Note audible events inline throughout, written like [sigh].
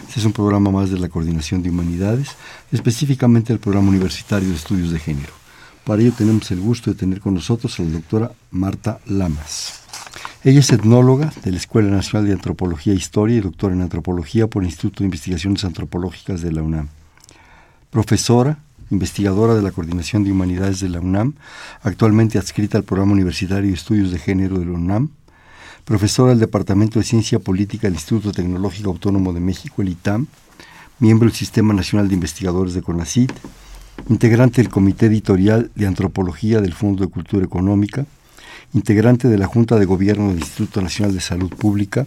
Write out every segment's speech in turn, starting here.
Este es un programa más de la Coordinación de Humanidades, específicamente el Programa Universitario de Estudios de Género. Para ello tenemos el gusto de tener con nosotros a la doctora Marta Lamas. Ella es etnóloga de la Escuela Nacional de Antropología e Historia y doctora en Antropología por el Instituto de Investigaciones Antropológicas de la UNAM. Profesora, investigadora de la Coordinación de Humanidades de la UNAM, actualmente adscrita al Programa Universitario de Estudios de Género de la UNAM, profesora del Departamento de Ciencia Política del Instituto Tecnológico Autónomo de México, el ITAM, miembro del Sistema Nacional de Investigadores de CONACYT, integrante del Comité Editorial de Antropología del Fondo de Cultura Económica, integrante de la Junta de Gobierno del Instituto Nacional de Salud Pública,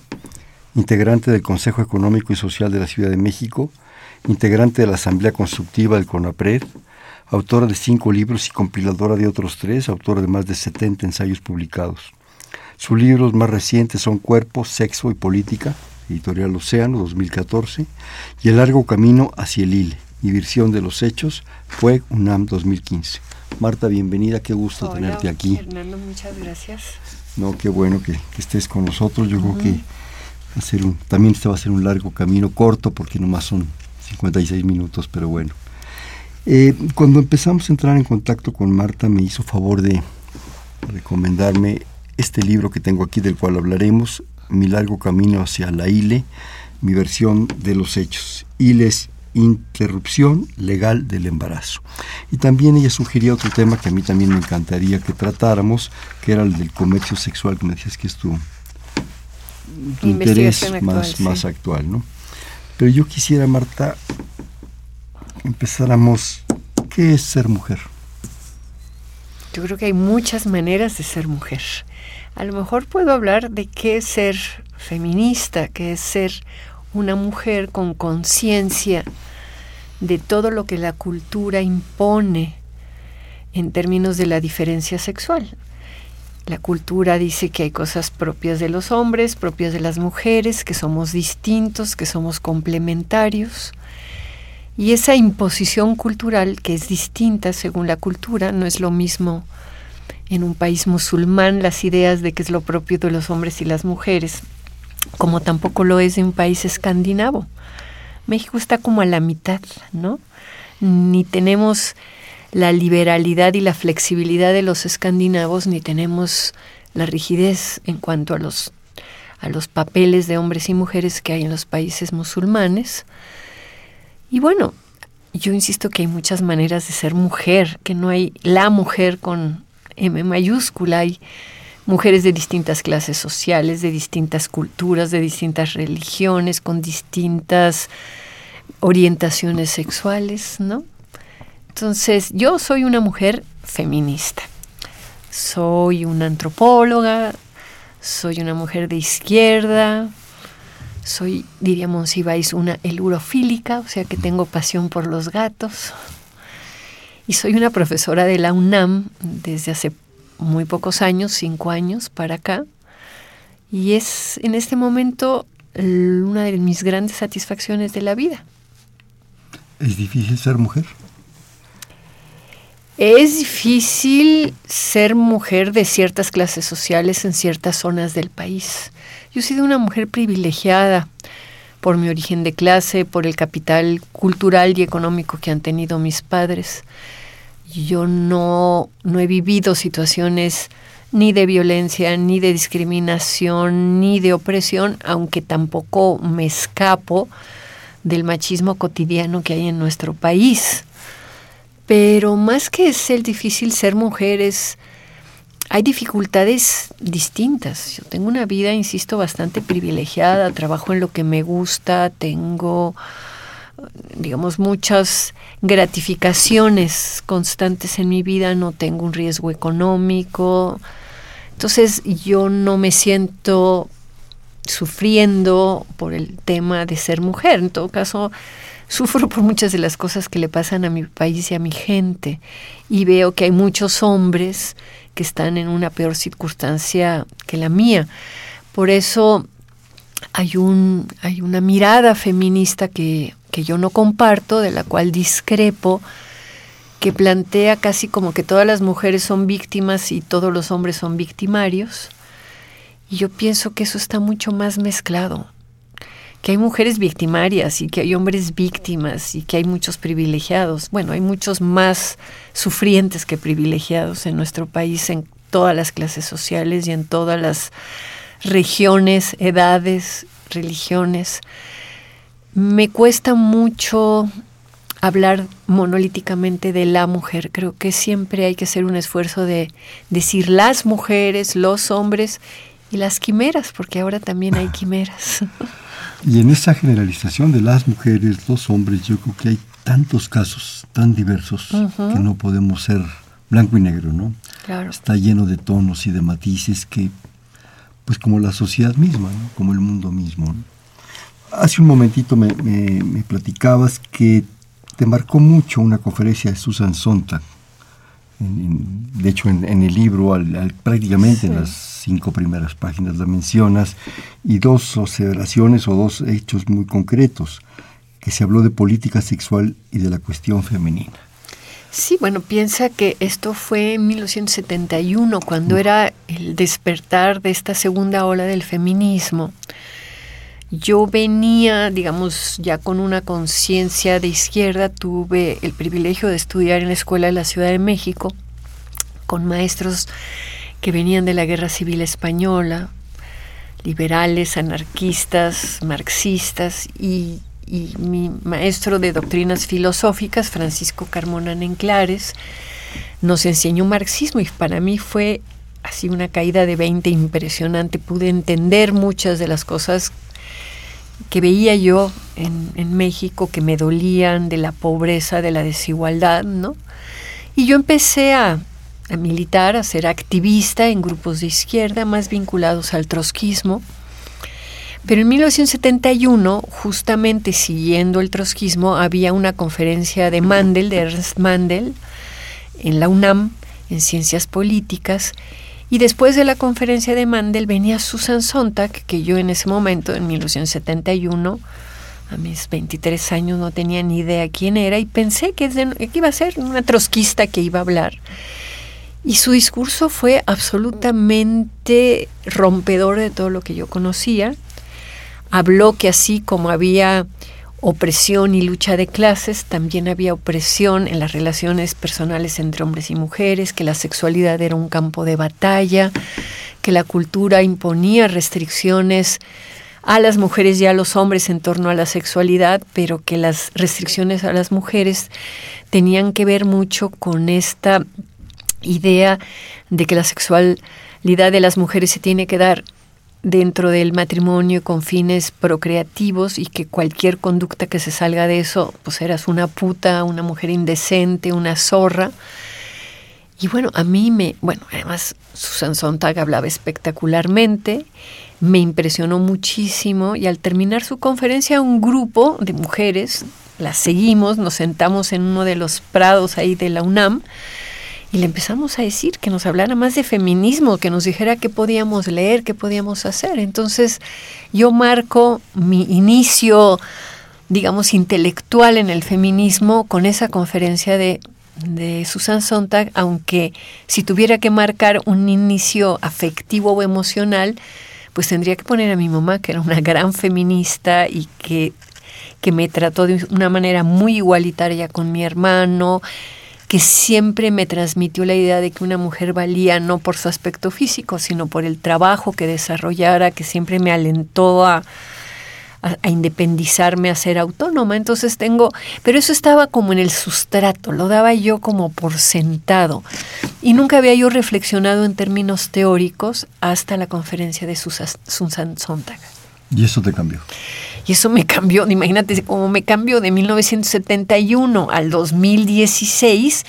integrante del Consejo Económico y Social de la Ciudad de México, integrante de la Asamblea Constructiva del CONAPRED, autora de cinco libros y compiladora de otros tres, autora de más de 70 ensayos publicados. Sus libros más recientes son Cuerpo, Sexo y Política, editorial Océano, 2014, y El largo camino hacia el ILE, Diversión de los Hechos, fue UNAM 2015. Marta, bienvenida, qué gusto tenerte aquí. Fernando, muchas gracias. No, qué bueno que, estés con nosotros. Yo creo que hacer un, también este va a ser un largo camino corto porque nomás son 56 minutos, pero bueno. Eh, cuando empezamos a entrar en contacto con Marta me hizo favor de recomendarme este libro que tengo aquí del cual hablaremos, Mi largo camino hacia la ILE, mi versión de los hechos. ILE es interrupción legal del embarazo. Y también ella sugería otro tema que a mí también me encantaría que tratáramos, que era el del comercio sexual, que me decías que es tu, interés más, más actual, ¿no? Pero yo quisiera, Marta, empezáramos, ¿qué es ser mujer? Yo creo que hay muchas maneras de ser mujer a lo mejor puedo hablar de qué es ser feminista, qué es ser una mujer con conciencia de todo lo que la cultura impone en términos de la diferencia sexual. La cultura dice que hay cosas propias de los hombres, propias de las mujeres, que somos distintos, que somos complementarios. Y esa imposición cultural, que es distinta según la cultura, no es lo mismo en un país musulmán las ideas de que es lo propio de los hombres y las mujeres, como tampoco lo es de un país escandinavo. México está como a la mitad, ¿no? Ni tenemos la liberalidad y la flexibilidad de los escandinavos, ni tenemos la rigidez en cuanto a los, a los papeles de hombres y mujeres que hay en los países musulmanes. Y bueno, yo insisto que hay muchas maneras de ser mujer, que no hay la mujer con M mayúscula. Hay mujeres de distintas clases sociales, de distintas culturas, de distintas religiones, con distintas orientaciones sexuales, ¿no? Entonces, yo soy una mujer feminista. Soy una antropóloga, soy una mujer de izquierda, soy, diría Monsiváis, una elurofílica, o sea que tengo pasión por los gatos. Y soy una profesora de la UNAM desde hace muy pocos años, cinco años para acá. Y es en este momento una de mis grandes satisfacciones de la vida. ¿Es difícil ser mujer? Es difícil ser mujer de ciertas clases sociales en ciertas zonas del país. Yo he sido una mujer privilegiada por mi origen de clase, por el capital cultural y económico que han tenido mis padres yo no, no he vivido situaciones ni de violencia, ni de discriminación, ni de opresión, aunque tampoco me escapo del machismo cotidiano que hay en nuestro país. Pero más que ser difícil ser mujeres, hay dificultades distintas. Yo tengo una vida, insisto, bastante privilegiada, trabajo en lo que me gusta, tengo digamos, muchas gratificaciones constantes en mi vida, no tengo un riesgo económico. Entonces yo no me siento sufriendo por el tema de ser mujer. En todo caso, sufro por muchas de las cosas que le pasan a mi país y a mi gente y veo que hay muchos hombres que están en una peor circunstancia que la mía. Por eso hay, un, hay una mirada feminista que, que yo no comparto, de la cual discrepo, que plantea casi como que todas las mujeres son víctimas y todos los hombres son victimarios. Y yo pienso que eso está mucho más mezclado, que hay mujeres victimarias y que hay hombres víctimas y que hay muchos privilegiados. Bueno, hay muchos más sufrientes que privilegiados en nuestro país, en todas las clases sociales y en todas las regiones, edades, religiones. Me cuesta mucho hablar monolíticamente de la mujer. Creo que siempre hay que hacer un esfuerzo de decir las mujeres, los hombres y las quimeras, porque ahora también hay [laughs] quimeras. Y en esa generalización de las mujeres, los hombres, yo creo que hay tantos casos tan diversos que no podemos ser blanco y negro, ¿no? Claro. Está lleno de tonos y de matices que, pues como la sociedad misma, ¿no? como el mundo mismo. Hace un momentito me, me platicabas que te marcó mucho una conferencia de Susan Sontag. De hecho, en, el libro, prácticamente en las cinco primeras páginas la mencionas, y dos observaciones o dos hechos muy concretos, que se habló de política sexual y de la cuestión femenina. Sí, bueno, piensa que esto fue en 1971, cuando era el despertar de esta segunda ola del feminismo. Yo venía, digamos, ya con una conciencia de izquierda, tuve el privilegio de estudiar en la Escuela de la Ciudad de México con maestros que venían de la Guerra Civil Española, liberales, anarquistas, marxistas y, mi maestro de doctrinas filosóficas, Francisco Carmona Nenclares, nos enseñó marxismo y para mí fue así una caída de 20 impresionante. Pude entender muchas de las cosas que veía yo en, México que me dolían de la pobreza, de la desigualdad, ¿no? Y yo empecé a, a militar, a ser activista en grupos de izquierda más vinculados al trotskismo. Pero en 1971, justamente siguiendo el trotskismo, había una conferencia de Mandel, de Ernst Mandel, en la UNAM, en Ciencias Políticas, y después de la conferencia de Mandel venía Susan Sontag, que yo en ese momento, en 1971, a mis 23 años no tenía ni idea quién era y pensé que, iba a ser una trotskista que iba a hablar. Y su discurso fue absolutamente rompedor de todo lo que yo conocía. Habló que así como había opresión y lucha de clases, también había opresión en las relaciones personales entre hombres y mujeres, que la sexualidad era un campo de batalla, que la cultura imponía restricciones a las mujeres y a los hombres en torno a la sexualidad, pero que las restricciones a las mujeres tenían que ver mucho con esta idea de que la sexualidad de las mujeres se tiene que dar dentro del matrimonio con fines procreativos y que cualquier conducta que se salga de eso, pues eras una puta, una mujer indecente, una zorra. Y bueno, a mí me, bueno, además Susan Sontag hablaba espectacularmente, me impresionó muchísimo y al terminar su conferencia un grupo de mujeres, las seguimos, nos sentamos en uno de los prados ahí de la UNAM, y le empezamos a decir que nos hablara más de feminismo, que nos dijera qué podíamos leer, qué podíamos hacer. Entonces yo marco mi inicio, digamos, intelectual en el feminismo con esa conferencia de, de Susan Sontag, aunque si tuviera que marcar un inicio afectivo o emocional, pues tendría que poner a mi mamá, que era una [laughs] gran feminista y que, que me trató de una manera muy igualitaria con mi hermano, que siempre me transmitió la idea de que una mujer valía no por su aspecto físico, sino por el trabajo que desarrollara, que siempre me alentó a, independizarme, a ser autónoma. Entonces tengo, pero eso estaba como en el sustrato, lo daba yo como por sentado. Y nunca había yo reflexionado en términos teóricos hasta la conferencia de Susan Sontag. ¿Y eso te cambió? Y eso me cambió, [laughs] imagínate cómo me cambió de 1971 al 2016,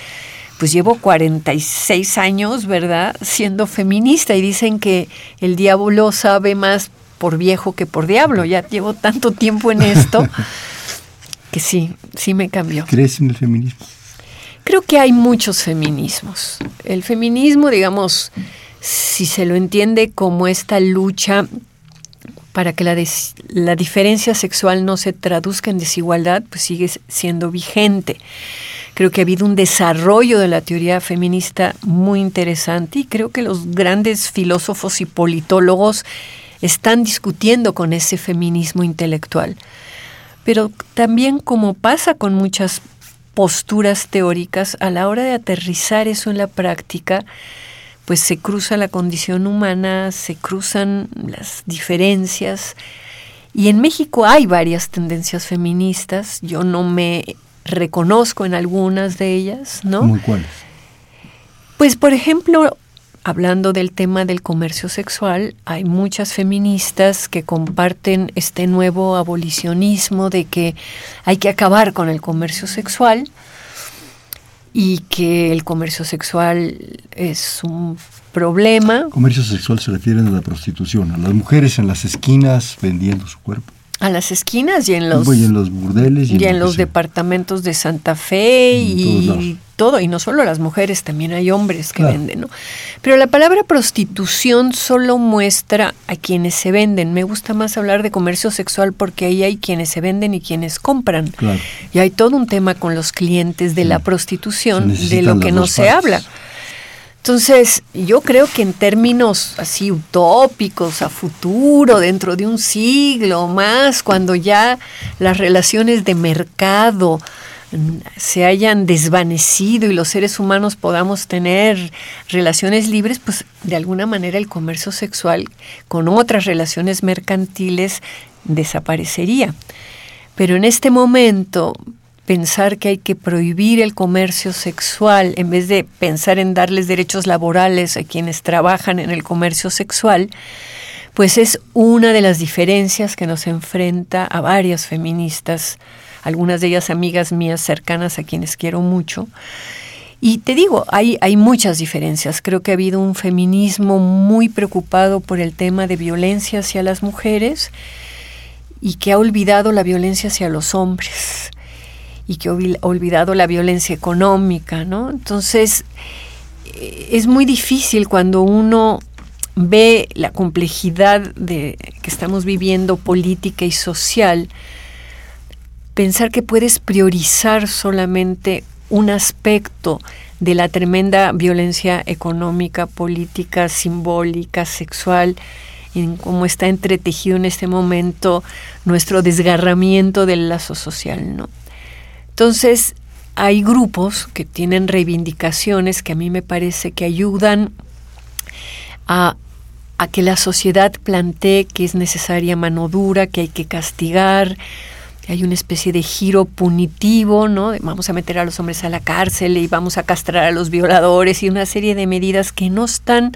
pues llevo 46 años, ¿verdad?, siendo feminista y dicen que el diablo sabe más por viejo que por diablo, ya llevo tanto tiempo en esto. [laughs] que sí, sí me cambió. ¿Crees en el feminismo? Creo que hay muchos feminismos. El feminismo, digamos, si se lo entiende como esta lucha para que la, la, diferencia sexual no se traduzca en desigualdad, pues sigue siendo vigente. Creo que ha habido un desarrollo de la teoría feminista muy interesante y creo que los grandes filósofos y politólogos están discutiendo con ese feminismo intelectual. Pero también como pasa con muchas posturas teóricas, a la hora de aterrizar eso en la práctica, pues se cruza la condición humana, se cruzan las diferencias. Y en México hay varias tendencias feministas, yo no me reconozco en algunas de ellas, ¿no? ¿Muy cuáles? Pues por ejemplo, hablando del tema del comercio sexual, hay muchas feministas que comparten este nuevo abolicionismo de que hay que acabar con el comercio sexual y que el comercio sexual es un problema. Comercio sexual se refiere a la prostitución, a las mujeres en las esquinas vendiendo su cuerpo. A las esquinas y en los, en los burdeles y, en, los departamentos de Santa Fe y todo, y no solo las mujeres, también hay hombres que venden, ¿no? Pero la palabra prostitución solo muestra a quienes se venden. Me gusta más hablar de comercio sexual porque ahí hay quienes se venden y quienes compran. Y hay todo un tema con los clientes de la prostitución de lo que no se habla. Entonces, yo creo que en términos así utópicos, a futuro, dentro de un siglo más, cuando ya las relaciones de mercado se hayan desvanecido y los seres humanos podamos tener relaciones libres, pues de alguna manera el comercio sexual con otras relaciones mercantiles desaparecería. Pero en este momento, pensar que hay que prohibir el comercio sexual en vez de pensar en darles derechos laborales a quienes trabajan en el comercio sexual, pues es una de las diferencias que nos enfrenta a varias feministas, algunas de ellas amigas mías cercanas a quienes quiero mucho. Y te digo, hay, hay muchas diferencias. Creo que ha habido un feminismo muy preocupado por el tema de violencia hacia las mujeres y que ha olvidado la violencia hacia los hombres y que ha olvidado la violencia económica, ¿no? Entonces, eh, es muy difícil cuando uno ve la complejidad de que estamos viviendo política y social, pensar que puedes priorizar solamente un aspecto de la tremenda violencia económica, política, simbólica, sexual, en cómo está entretejido en este momento nuestro desgarramiento del lazo social, ¿no? Entonces, hay grupos que tienen reivindicaciones que a mí me parece que ayudan a, que la sociedad plantee que es necesaria mano dura, que hay que castigar, hay una especie de giro punitivo, ¿no? Vamos a meter a los hombres a la cárcel y vamos a castrar a los violadores y una serie de medidas que no están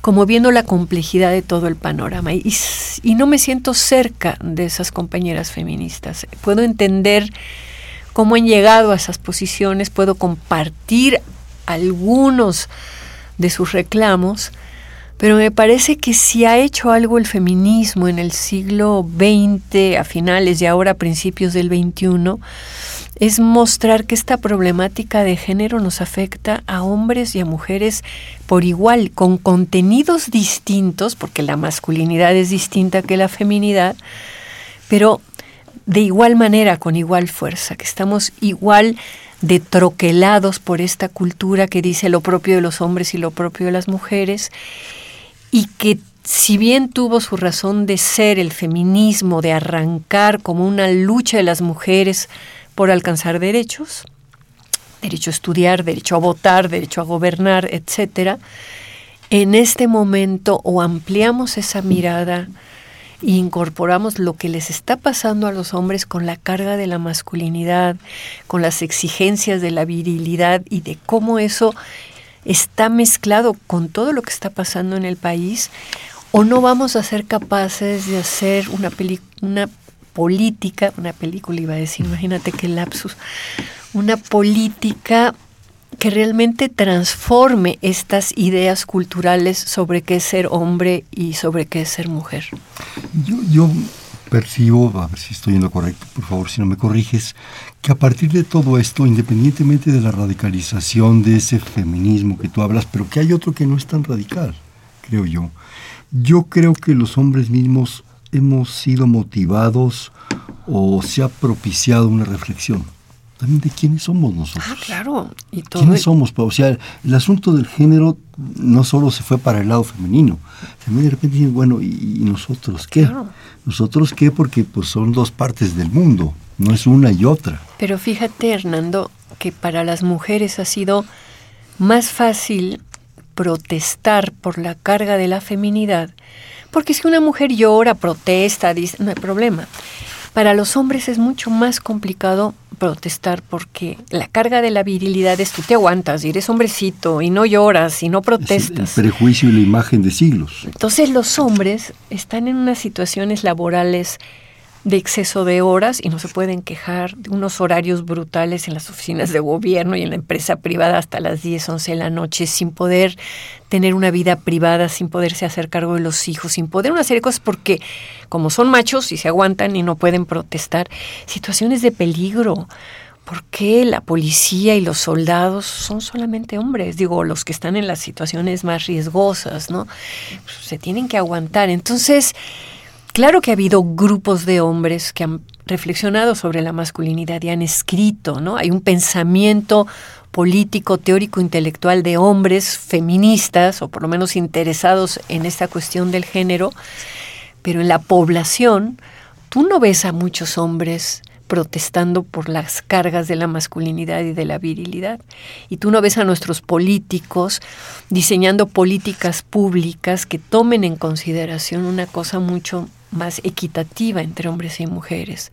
como viendo la complejidad de todo el panorama. Y, y no me siento cerca de esas compañeras feministas. Puedo entender cómo han llegado a esas posiciones, puedo compartir algunos de sus reclamos, pero me parece que si ha hecho algo el feminismo en el siglo XX, a finales y ahora a principios del XXI, es mostrar que esta problemática de género nos afecta a hombres y a mujeres por igual, con contenidos distintos, porque la masculinidad es distinta que la feminidad, pero de igual manera, con igual fuerza, que estamos igual de troquelados por esta cultura que dice lo propio de los hombres y lo propio de las mujeres, y que si bien tuvo su razón de ser el feminismo, de arrancar como una lucha de las mujeres por alcanzar derechos, derecho a estudiar, derecho a votar, derecho a gobernar, etcétera, en este momento o ampliamos esa mirada, incorporamos lo que les está pasando a los hombres con la carga de la masculinidad, con las exigencias de la virilidad y de cómo eso está mezclado con todo lo que está pasando en el país, o no vamos a ser capaces de hacer una, política, una película iba a decir, imagínate qué lapsus, una política que realmente transforme estas ideas culturales sobre qué es ser hombre y sobre qué ser mujer. Yo, percibo, a ver si estoy en lo correcto, por favor, si no me corriges, que a partir de todo esto, independientemente de la radicalización de ese feminismo que tú hablas, pero que hay otro que no es tan radical, creo yo, yo creo que los hombres mismos hemos sido motivados o se ha propiciado una reflexión también de quiénes somos nosotros. Ah, claro. ¿Y ¿Quiénes somos? O sea, el asunto del género no solo se fue para el lado femenino, también de repente dicen, bueno, ¿y, nosotros qué? ¿Nosotros qué? Porque pues son dos partes del mundo, no es una y otra. Pero fíjate, Hernando, que para las mujeres ha sido más fácil protestar por la carga de la feminidad, porque si una mujer llora, protesta, dice, no hay problema. Para los hombres es mucho más complicado protestar porque la carga de la virilidad es tú te aguantas y eres hombrecito y no lloras y no protestas. el prejuicio y la imagen de siglos. Entonces los hombres están en unas situaciones laborales de exceso de horas y no se pueden quejar de unos horarios brutales en las oficinas de gobierno y en la empresa privada hasta las 10, 11 de la noche sin poder tener una vida privada, sin poderse hacer cargo de los hijos, sin poder una serie de cosas porque como son machos y se aguantan y no pueden protestar, situaciones de peligro. ¿Por qué la policía y los soldados son solamente hombres? Digo, los que están en las situaciones más riesgosas, ¿no? Pues, se tienen que aguantar. Entonces, Claro que ha habido grupos de hombres que han reflexionado sobre la masculinidad y han escrito, ¿no? Hay un pensamiento político, teórico, intelectual de hombres feministas, o por lo menos interesados en esta cuestión del género, pero en la población tú no ves a muchos hombres protestando por las cargas de la masculinidad y de la virilidad. Y tú no ves a nuestros políticos diseñando políticas públicas que tomen en consideración una cosa mucho más equitativa entre hombres y mujeres.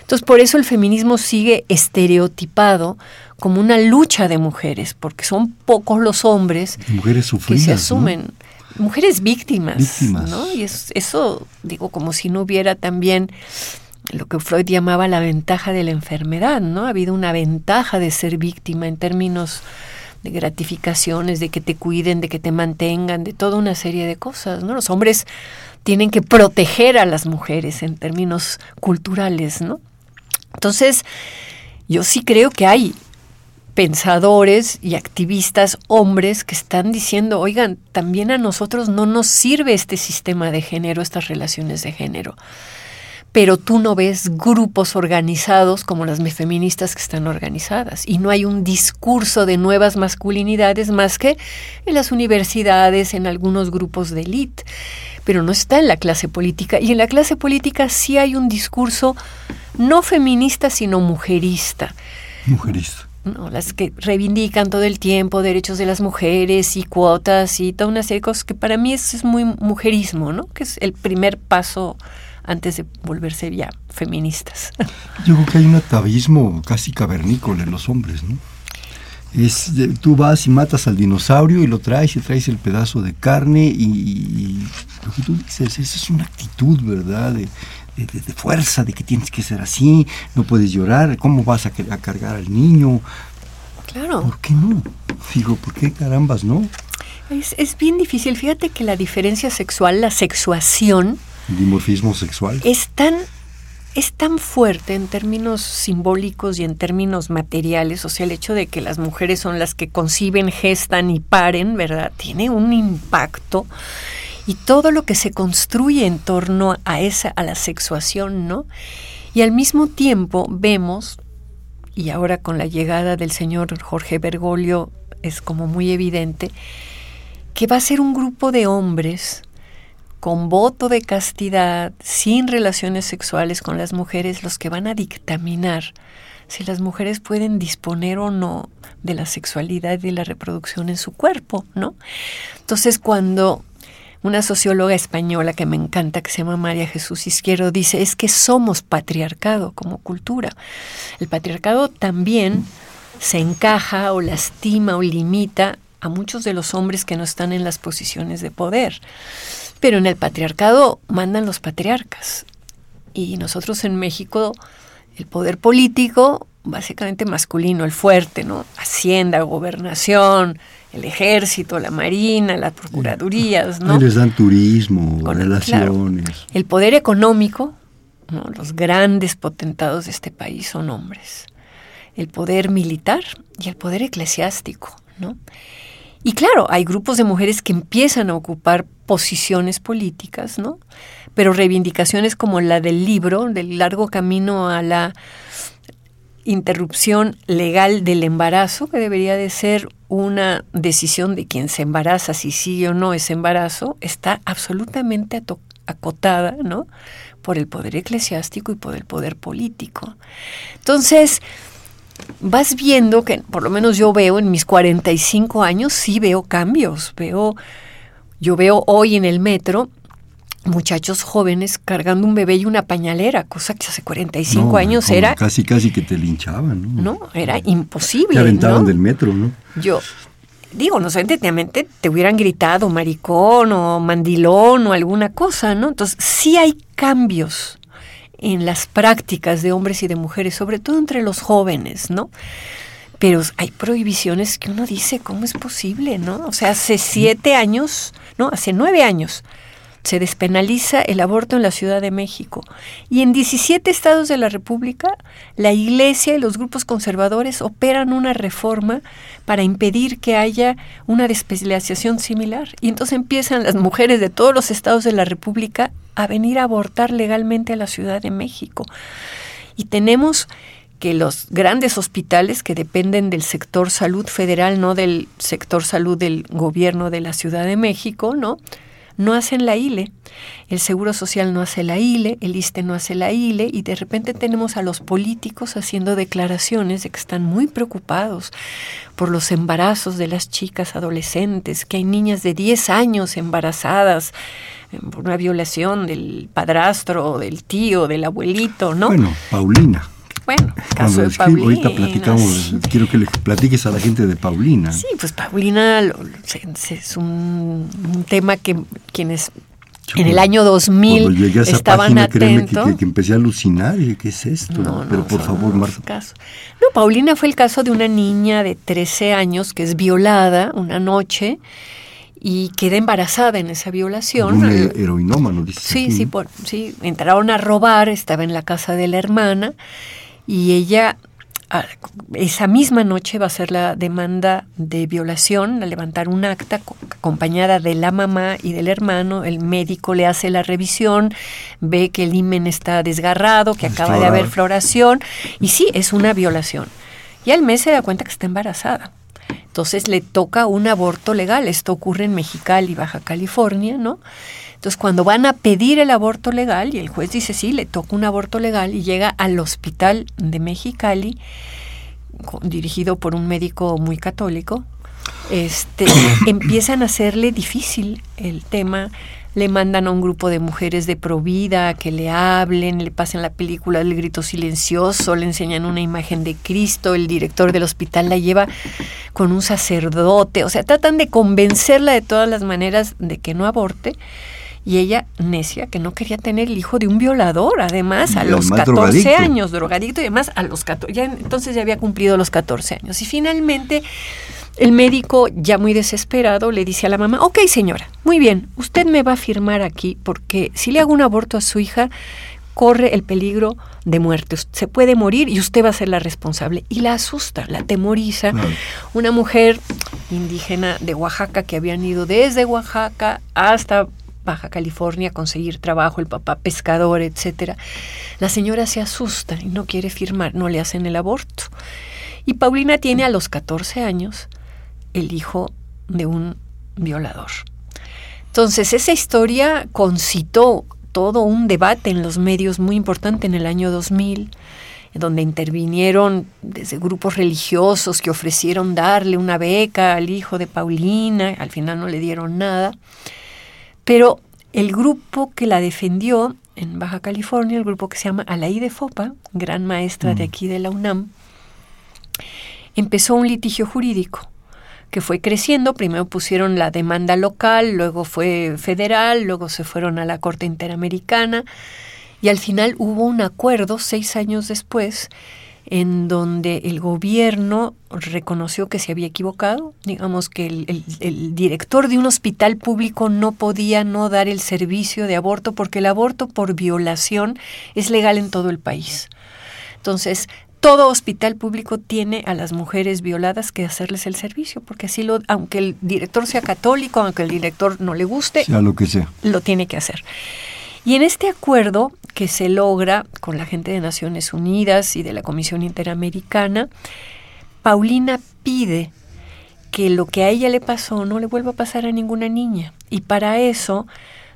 Entonces, por eso el feminismo sigue estereotipado como una lucha de mujeres, porque son pocos los hombres mujeres que se asumen. Mujeres víctimas, ¿no? Y eso, digo, como si no hubiera también lo que Freud llamaba la ventaja de la enfermedad, ¿no? Ha habido una ventaja de ser víctima en términos de gratificaciones, de que te cuiden, de que te mantengan, de toda una serie de cosas, ¿no? Los hombres tienen que proteger a las mujeres en términos culturales, ¿no? Entonces, yo sí creo que hay pensadores y activistas hombres que están diciendo, oigan, también a nosotros no nos sirve este sistema de género, estas relaciones de género pero tú no ves grupos organizados como las feministas que están organizadas y no hay un discurso de nuevas masculinidades más que en las universidades, en algunos grupos de élite, pero no está en la clase política y en la clase política sí hay un discurso no feminista sino mujerista. Mujerista. No, las que reivindican todo el tiempo derechos de las mujeres y cuotas y toda una serie de cosas que para mí eso es muy mujerismo, ¿no? Que es el primer paso antes de volverse ya feministas. Yo creo que hay un atavismo casi cavernícola en los hombres, ¿no? Es, tú vas y matas al dinosaurio y lo traes y traes el pedazo de carne y, lo que tú dices, esa es una actitud, ¿verdad? De, fuerza, de que tienes que ser así, no puedes llorar, ¿cómo vas a, a cargar al niño? Claro. ¿Por qué no? Digo, ¿por qué carambas no? Es, es bien difícil. Fíjate que la diferencia sexual, la sexuación, dimorfismo sexual? Es tan, es tan fuerte en términos simbólicos y en términos materiales, o sea, el hecho de que las mujeres son las que conciben, gestan y paren, ¿verdad? Tiene un impacto y todo lo que se construye en torno a esa a la sexuación, ¿no? Y al mismo tiempo vemos y ahora con la llegada del señor Jorge Bergoglio es como muy evidente que va a ser un grupo de hombres con voto de castidad, sin relaciones sexuales con las mujeres, los que van a dictaminar si las mujeres pueden disponer o no de la sexualidad y de la reproducción en su cuerpo, ¿no? Entonces, cuando una socióloga española que me encanta, que se llama María Jesús Izquierdo, dice, es que somos patriarcado como cultura. El patriarcado también se encaja o lastima o limita a muchos de los hombres que no están en las posiciones de poder. Pero en el patriarcado mandan los patriarcas. Y nosotros en México, el poder político, básicamente masculino, el fuerte, ¿no? Hacienda, gobernación, el ejército, la marina, las procuradurías, ¿no? les dan turismo, relaciones. El poder económico los grandes potentados de este país son hombres. El poder militar y el poder eclesiástico, ¿no? Y claro, hay grupos de mujeres que empiezan a ocupar posiciones políticas, ¿no? Pero reivindicaciones como la del libro, del largo camino a la interrupción legal del embarazo, que debería de ser una decisión de quien se embaraza, si sí o no es embarazo, está absolutamente acotada, ¿no? Por el poder eclesiástico y por el poder político. Entonces, vas viendo que, por lo menos yo veo en mis 45 años, sí veo cambios, veo, yo veo hoy en el metro muchachos jóvenes cargando un bebé y una pañalera, cosa que hace 45 años era... Casi, casi que te linchaban, ¿no? No, era imposible. Te aventaban del metro, ¿no? Yo, digo, no sé, te hubieran gritado maricón o mandilón o alguna cosa, ¿no? Entonces, sí hay cambios en las prácticas de hombres y de mujeres, sobre todo entre los jóvenes, ¿no? Pero hay prohibiciones que uno dice, ¿cómo es posible, no? O sea, hace siete años, no, hace nueve años, se despenaliza el aborto en la Ciudad de México. Y en 17 estados de la República, la Iglesia y los grupos conservadores operan una reforma para impedir que haya una despenalización similar. Y entonces empiezan las mujeres de todos los estados de la República a venir a abortar legalmente a la Ciudad de México. Y tenemos que los grandes hospitales que dependen del sector salud federal, no del sector salud del gobierno de la Ciudad de México, ¿no? No hacen la ILE. El Seguro Social no hace la ILE, el ISTE no hace la ILE y de repente tenemos a los políticos haciendo declaraciones de que están muy preocupados por los embarazos de las chicas adolescentes, que hay niñas de 10 años embarazadas eh, por una violación del padrastro, del tío, del abuelito, ¿no? Bueno, Paulina. Bueno, caso de Paulina. Ahorita platicamos, quiero que le platiques a la gente de Paulina. Sí, pues Paulina es un, tema que quienes en el año 2000 estaban atentos. Que, que, empecé a alucinar y qué es esto. No, Pero por favor, Marta. No, Paulina fue el caso de una niña de 13 años que es violada una noche y queda embarazada en esa violación. Un heroinómano, dice. Sí, sí, por, sí, entraron a robar, estaba en la casa de la hermana y ella esa misma noche va a hacer la demanda de violación, a levantar un acta acompañada de la mamá y del hermano. El médico le hace la revisión, ve que el himen está desgarrado, que acaba de haber floración, y sí, es una violación. Y al mes se da cuenta que está embarazada. Entonces le toca un aborto legal. Esto ocurre en Mexicali, Baja California, ¿no? Entonces, cuando van a pedir el aborto legal, y el juez dice, sí, le toca un aborto legal, y llega al hospital de Mexicali, dirigido por un médico muy católico, este, [coughs] empiezan a hacerle difícil el tema. Le mandan a un grupo de mujeres de provida que le hablen, le pasen la película del grito silencioso, le enseñan una imagen de Cristo, el director del hospital la lleva con un sacerdote, o sea, tratan de convencerla de todas las maneras de que no aborte y ella necia que no quería tener el hijo de un violador, además a los 14 años, drogadicto y además a los 14, ya entonces ya había cumplido los 14 años. Y finalmente el médico, ya muy desesperado, le dice a la mamá, ok señora, muy bien, usted me va a firmar aquí porque si le hago un aborto a su hija, corre el peligro de muerte. Se puede morir y usted va a ser la responsable. Y la asusta, la temoriza. Una mujer indígena de Oaxaca que habían ido desde Oaxaca hasta Baja California a conseguir trabajo, el papá pescador, etcétera. La señora se asusta y no quiere firmar, no le hacen el aborto. Y Paulina tiene a los 14 años el hijo de un violador. Entonces, esa historia concitó todo un debate en los medios muy importante en el año 2000, donde intervinieron desde grupos religiosos que ofrecieron darle una beca al hijo de Paulina, al final no le dieron nada, pero el grupo que la defendió en Baja California, el grupo que se llama Alaí de Fopa, gran maestra de mm. aquí de la UNAM, empezó un litigio jurídico que fue creciendo. Primero pusieron la demanda local, luego fue federal, luego se fueron a la Corte Interamericana y al final hubo un acuerdo seis años después en donde el gobierno reconoció que se había equivocado, digamos que el, el, director de un hospital público no podía no dar el servicio de aborto porque el aborto por violación es legal en todo el país. Entonces, todo hospital público tiene a las mujeres violadas que hacerles el servicio, porque así lo, aunque el director sea católico, aunque el director no le guste, sea lo que sea, lo tiene que hacer. Y en este acuerdo que se logra con la gente de Naciones Unidas y de la Comisión Interamericana, Paulina pide que lo que a ella le pasó no le vuelva a pasar a ninguna niña. Y para eso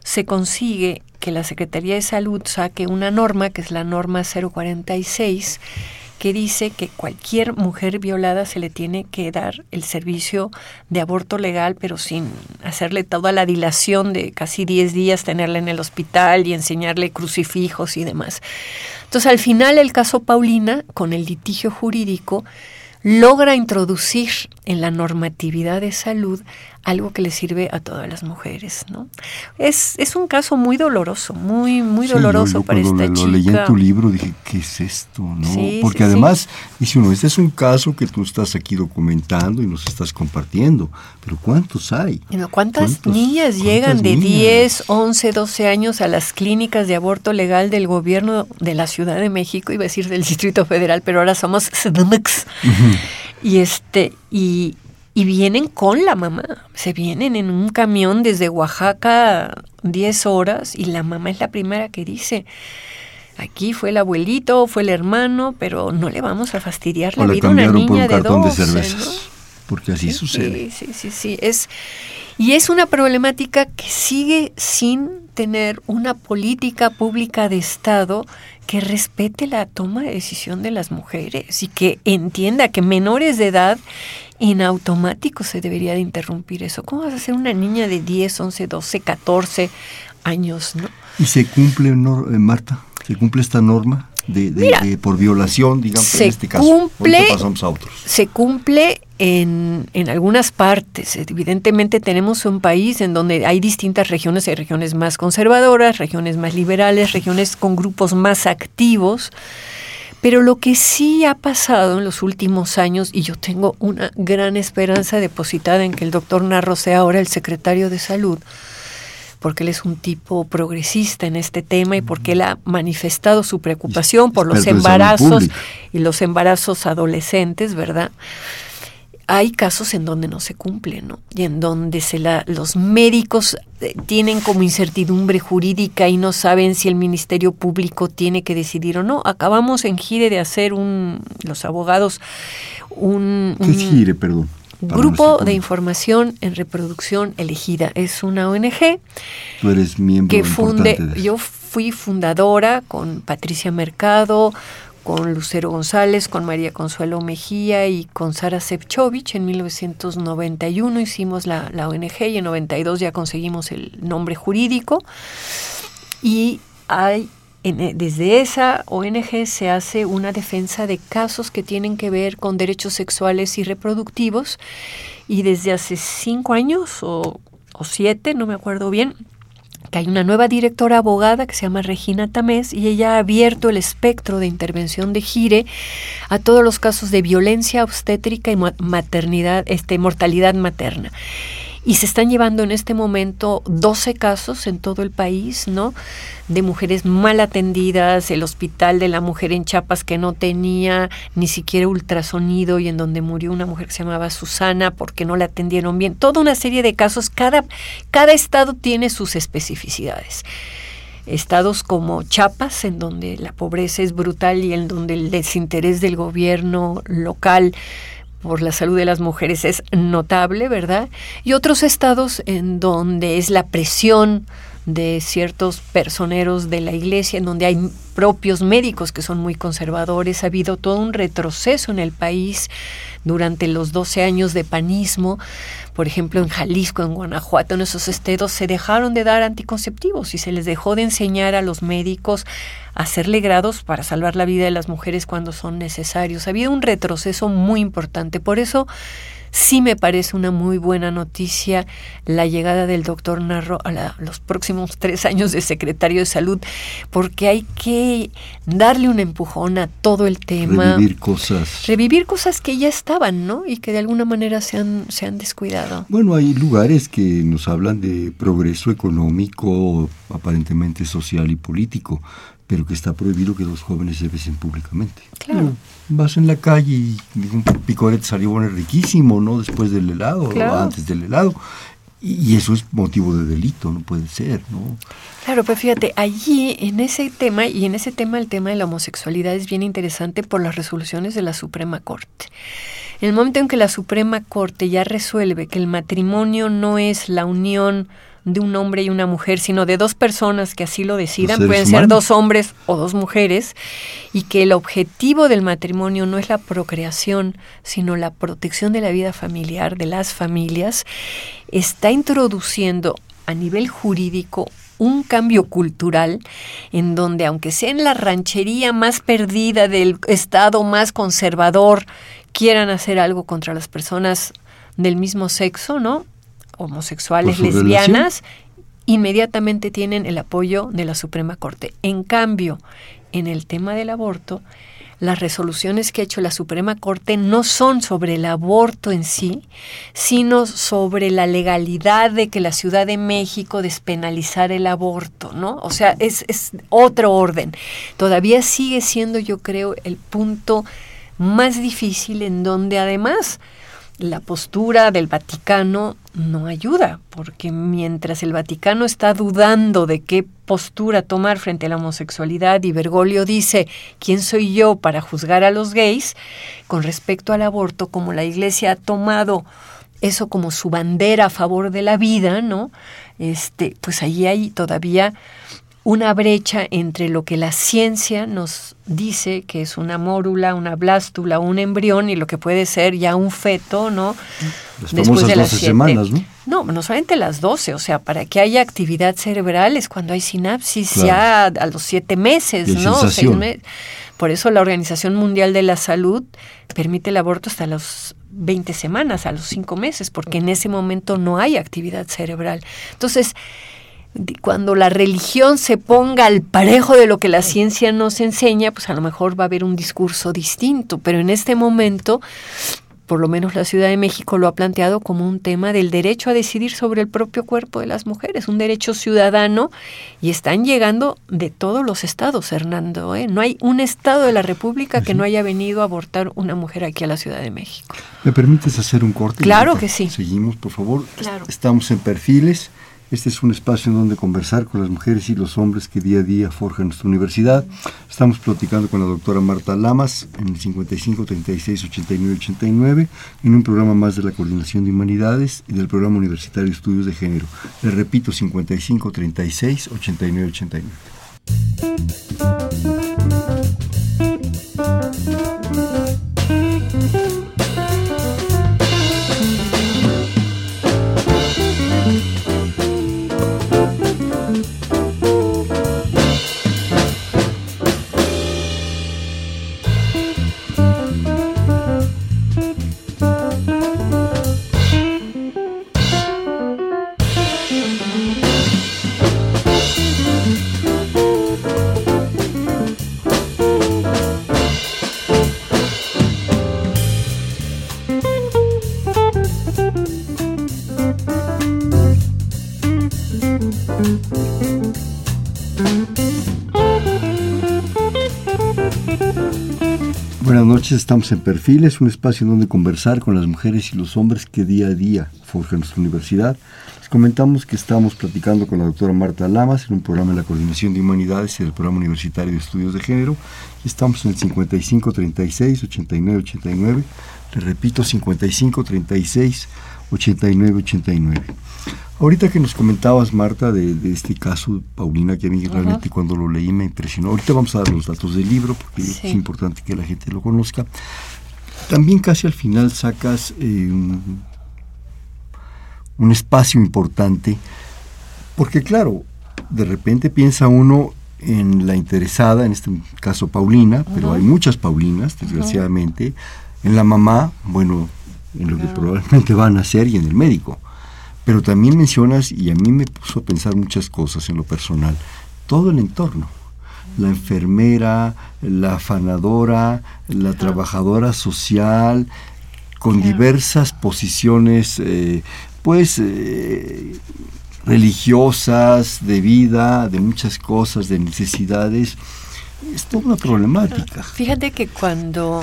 se consigue que la Secretaría de Salud saque una norma, que es la norma 046, que dice que cualquier mujer violada se le tiene que dar el servicio de aborto legal, pero sin hacerle toda la dilación de casi 10 días, tenerla en el hospital y enseñarle crucifijos y demás. Entonces, al final, el caso Paulina, con el litigio jurídico, logra introducir en la normatividad de salud algo que le sirve a todas las mujeres, ¿no? Es, es un caso muy doloroso, muy, muy doloroso para esta lo, chica. Lo leí en tu libro, dije, ¿qué es esto? ¿no? Porque además, dice uno, este es un caso que tú estás aquí documentando y nos estás compartiendo, pero ¿cuántos hay? ¿Cuántas niñas llegan de 10, 11, 12 años a las clínicas de aborto legal del gobierno de la Ciudad de México, iba a decir del Distrito Federal, pero ahora somos CDMX. Y este, y, y vienen con la mamá. Se vienen en un camión desde Oaxaca 10 horas y la mamá es la primera que dice, aquí fue el abuelito, fue el hermano, pero no le vamos a fastidiar la vida a una niña de dos. porque así sucede. Sí, sí, sí. Es, y es una problemática que sigue sin tener una política pública de Estado que respete la toma de decisión de las mujeres y que entienda que menores de edad en automático se debería de interrumpir eso. ¿Cómo vas a ser una niña de 10, 11, 12, 14 años? ¿no? ¿Y se cumple, eh, Marta? ¿Se cumple esta norma? De, por violación, digamos, en este caso. Cumple, pasamos a otros. Se cumple en, en, algunas partes. Evidentemente tenemos un país en donde hay distintas regiones, hay regiones más conservadoras, regiones más liberales, regiones con grupos más activos. Pero lo que sí ha pasado en los últimos años, y yo tengo una gran esperanza depositada en que el doctor Narro sea ahora el secretario de salud, porque él es un tipo progresista en este tema y porque él ha manifestado su preocupación por los embarazos y los embarazos adolescentes, ¿verdad? Hay casos en donde no se cumple, ¿no? Y en donde se la, los médicos eh, tienen como incertidumbre jurídica y no saben si el Ministerio Público tiene que decidir o no. Acabamos en Gire de hacer un, los abogados, un... ¿Qué es Gire, perdón? Grupo de Información en Reproducción Elegida. Es una ONG. Tú eres miembro que funde, Yo fui fundadora con Patricia Mercado, con Lucero González, con María Consuelo Mejía y con Sara Sepchovich. En 1991 hicimos la, ONG y en 92 ya conseguimos el nombre jurídico. Y eh, desde esa ONG se hace una defensa de casos que tienen que ver con derechos sexuales y reproductivos y desde hace cinco años o siete, no me acuerdo bien, que hay una nueva directora abogada que se llama Regina Tamés y ella ha abierto el espectro de intervención de Gire a todos los casos de violencia obstétrica y maternidad, este, mortalidad materna. Y se están llevando en este momento 12 casos en todo el país, ¿no? De mujeres mal atendidas, el hospital de la mujer en Chiapas que no tenía ni siquiera ultrasonido y en donde murió una mujer que se llamaba Susana porque no la atendieron bien. Toda una serie de casos. Cada, cada estado tiene sus especificidades estados como Chiapas, en donde la pobreza es brutal y en donde el desinterés del gobierno local por la salud de las mujeres es notable, ¿verdad? Y otros estados en donde es la presión de ciertos personeros de la iglesia, en donde hay propios médicos que son muy conservadores. Ha habido todo un retroceso en el país durante los 12 años de panismo. Por ejemplo, en Jalisco, en Guanajuato, en esos estados se dejaron de dar anticonceptivos y se les dejó de enseñar a los médicos a hacerle grados para salvar la vida de las mujeres cuando son necesarios. Ha habido un retroceso muy importante. Por eso Sí me parece una muy buena noticia la llegada del doctor Narro a los próximos tres años de secretario de salud, porque hay que darle un empujón a todo el tema. Revivir cosas. Revivir cosas que ya estaban, ¿no? Y que de alguna manera se han, se han descuidado. Bueno, hay lugares que nos hablan de progreso económico, aparentemente social y político, pero que está prohibido que los jóvenes se besen públicamente. Claro. Vas en la calle y un picoret salió bueno, riquísimo, ¿no? Después del helado, o antes del helado. Y eso es motivo de delito, no puede ser, ¿no? Claro, pues fíjate, allí en ese tema, y en ese tema el tema de la homosexualidad es bien interesante por las resoluciones de la Suprema Corte. En el momento en que la Suprema Corte ya resuelve que el matrimonio no es la unión de un hombre y una mujer, sino de dos personas que así lo decidan, pueden ser dos hombres o dos mujeres, y que el objetivo del matrimonio no es la procreación, sino la protección de la vida familiar, de las familias, está introduciendo a nivel jurídico un cambio cultural en donde, aunque sea en la ranchería más perdida del estado más conservador, quieran hacer algo contra las personas del mismo sexo, ¿no? Homosexuales, lesbianas, inmediatamente tienen el apoyo de la Suprema Corte. En cambio, en el tema del aborto, las resoluciones que ha hecho la Suprema Corte no son sobre el aborto en sí, sino sobre la legalidad de que la Ciudad de México despenalizar el aborto, ¿no? O sea, es, es otro orden. Todavía sigue siendo, yo creo, el punto más difícil en donde además la postura del Vaticano no ayuda, porque mientras el Vaticano está dudando de qué postura tomar frente a la homosexualidad y Bergoglio dice, ¿quién soy yo para juzgar a los gays? Con respecto al aborto, como la Iglesia ha tomado eso como su bandera a favor de la vida, ¿no? Este, pues ahí hay todavía una brecha entre lo que la ciencia nos dice que es una mórula, una blástula, un embrión y lo que puede ser ya un feto, ¿no? Después de las 12 semanas, ¿no? No, no solamente las 12, o sea, para que haya actividad cerebral es cuando hay sinapsis ya a los siete meses, ¿no? Por eso la Organización Mundial de la Salud permite el aborto hasta las 20 semanas, a los 5 meses, porque en ese momento no hay actividad cerebral. Entonces, cuando la religión se ponga al parejo de lo que la ciencia nos enseña, pues a lo mejor va a haber un discurso distinto, pero en este momento, por lo menos la Ciudad de México lo ha planteado como un tema del derecho a decidir sobre el propio cuerpo de las mujeres, un derecho ciudadano, y están llegando de todos los estados, Hernando. ¿eh? No hay un estado de la República que no haya venido a abortar una mujer aquí a la Ciudad de México. ¿Me permites hacer un corte? Claro que sí. Seguimos, por favor. Estamos en perfiles. Este es un espacio en donde conversar con las mujeres y los hombres que día a día forjan nuestra universidad. Estamos platicando con la doctora Marta Lamas en el 55 36 89 89 en un programa más de la Coordinación de Humanidades y del Programa Universitario de Estudios de Género. Le repito, 55 36 89 89. Estamos en Perfiles, un espacio en donde conversar con las mujeres y los hombres que día a día forjan nuestra universidad. Les comentamos que estamos platicando con la doctora Marta Lamas en un programa de la Coordinación de Humanidades y del Programa Universitario de Estudios de Género. Estamos en el 55 36 89 89. Le repito, 55 36 89 89. Ahorita que nos comentabas, Marta, de, este caso, Paulina, que a mí realmente cuando lo leí me impresionó. Ahorita vamos a dar los datos del libro, porque es importante que la gente lo conozca. También casi al final sacas eh, un, espacio importante, porque claro, de repente piensa uno en la interesada, en este caso Paulina, pero hay muchas Paulinas, desgraciadamente, en la mamá, bueno, en lo que probablemente van a hacer y en el médico. Pero también mencionas, y a mí me puso a pensar muchas cosas en lo personal, todo el entorno. La enfermera, la afanadora, la trabajadora social, con diversas posiciones, eh, pues, eh, religiosas, de vida, de muchas cosas, de necesidades. Es toda una problemática. Fíjate que cuando,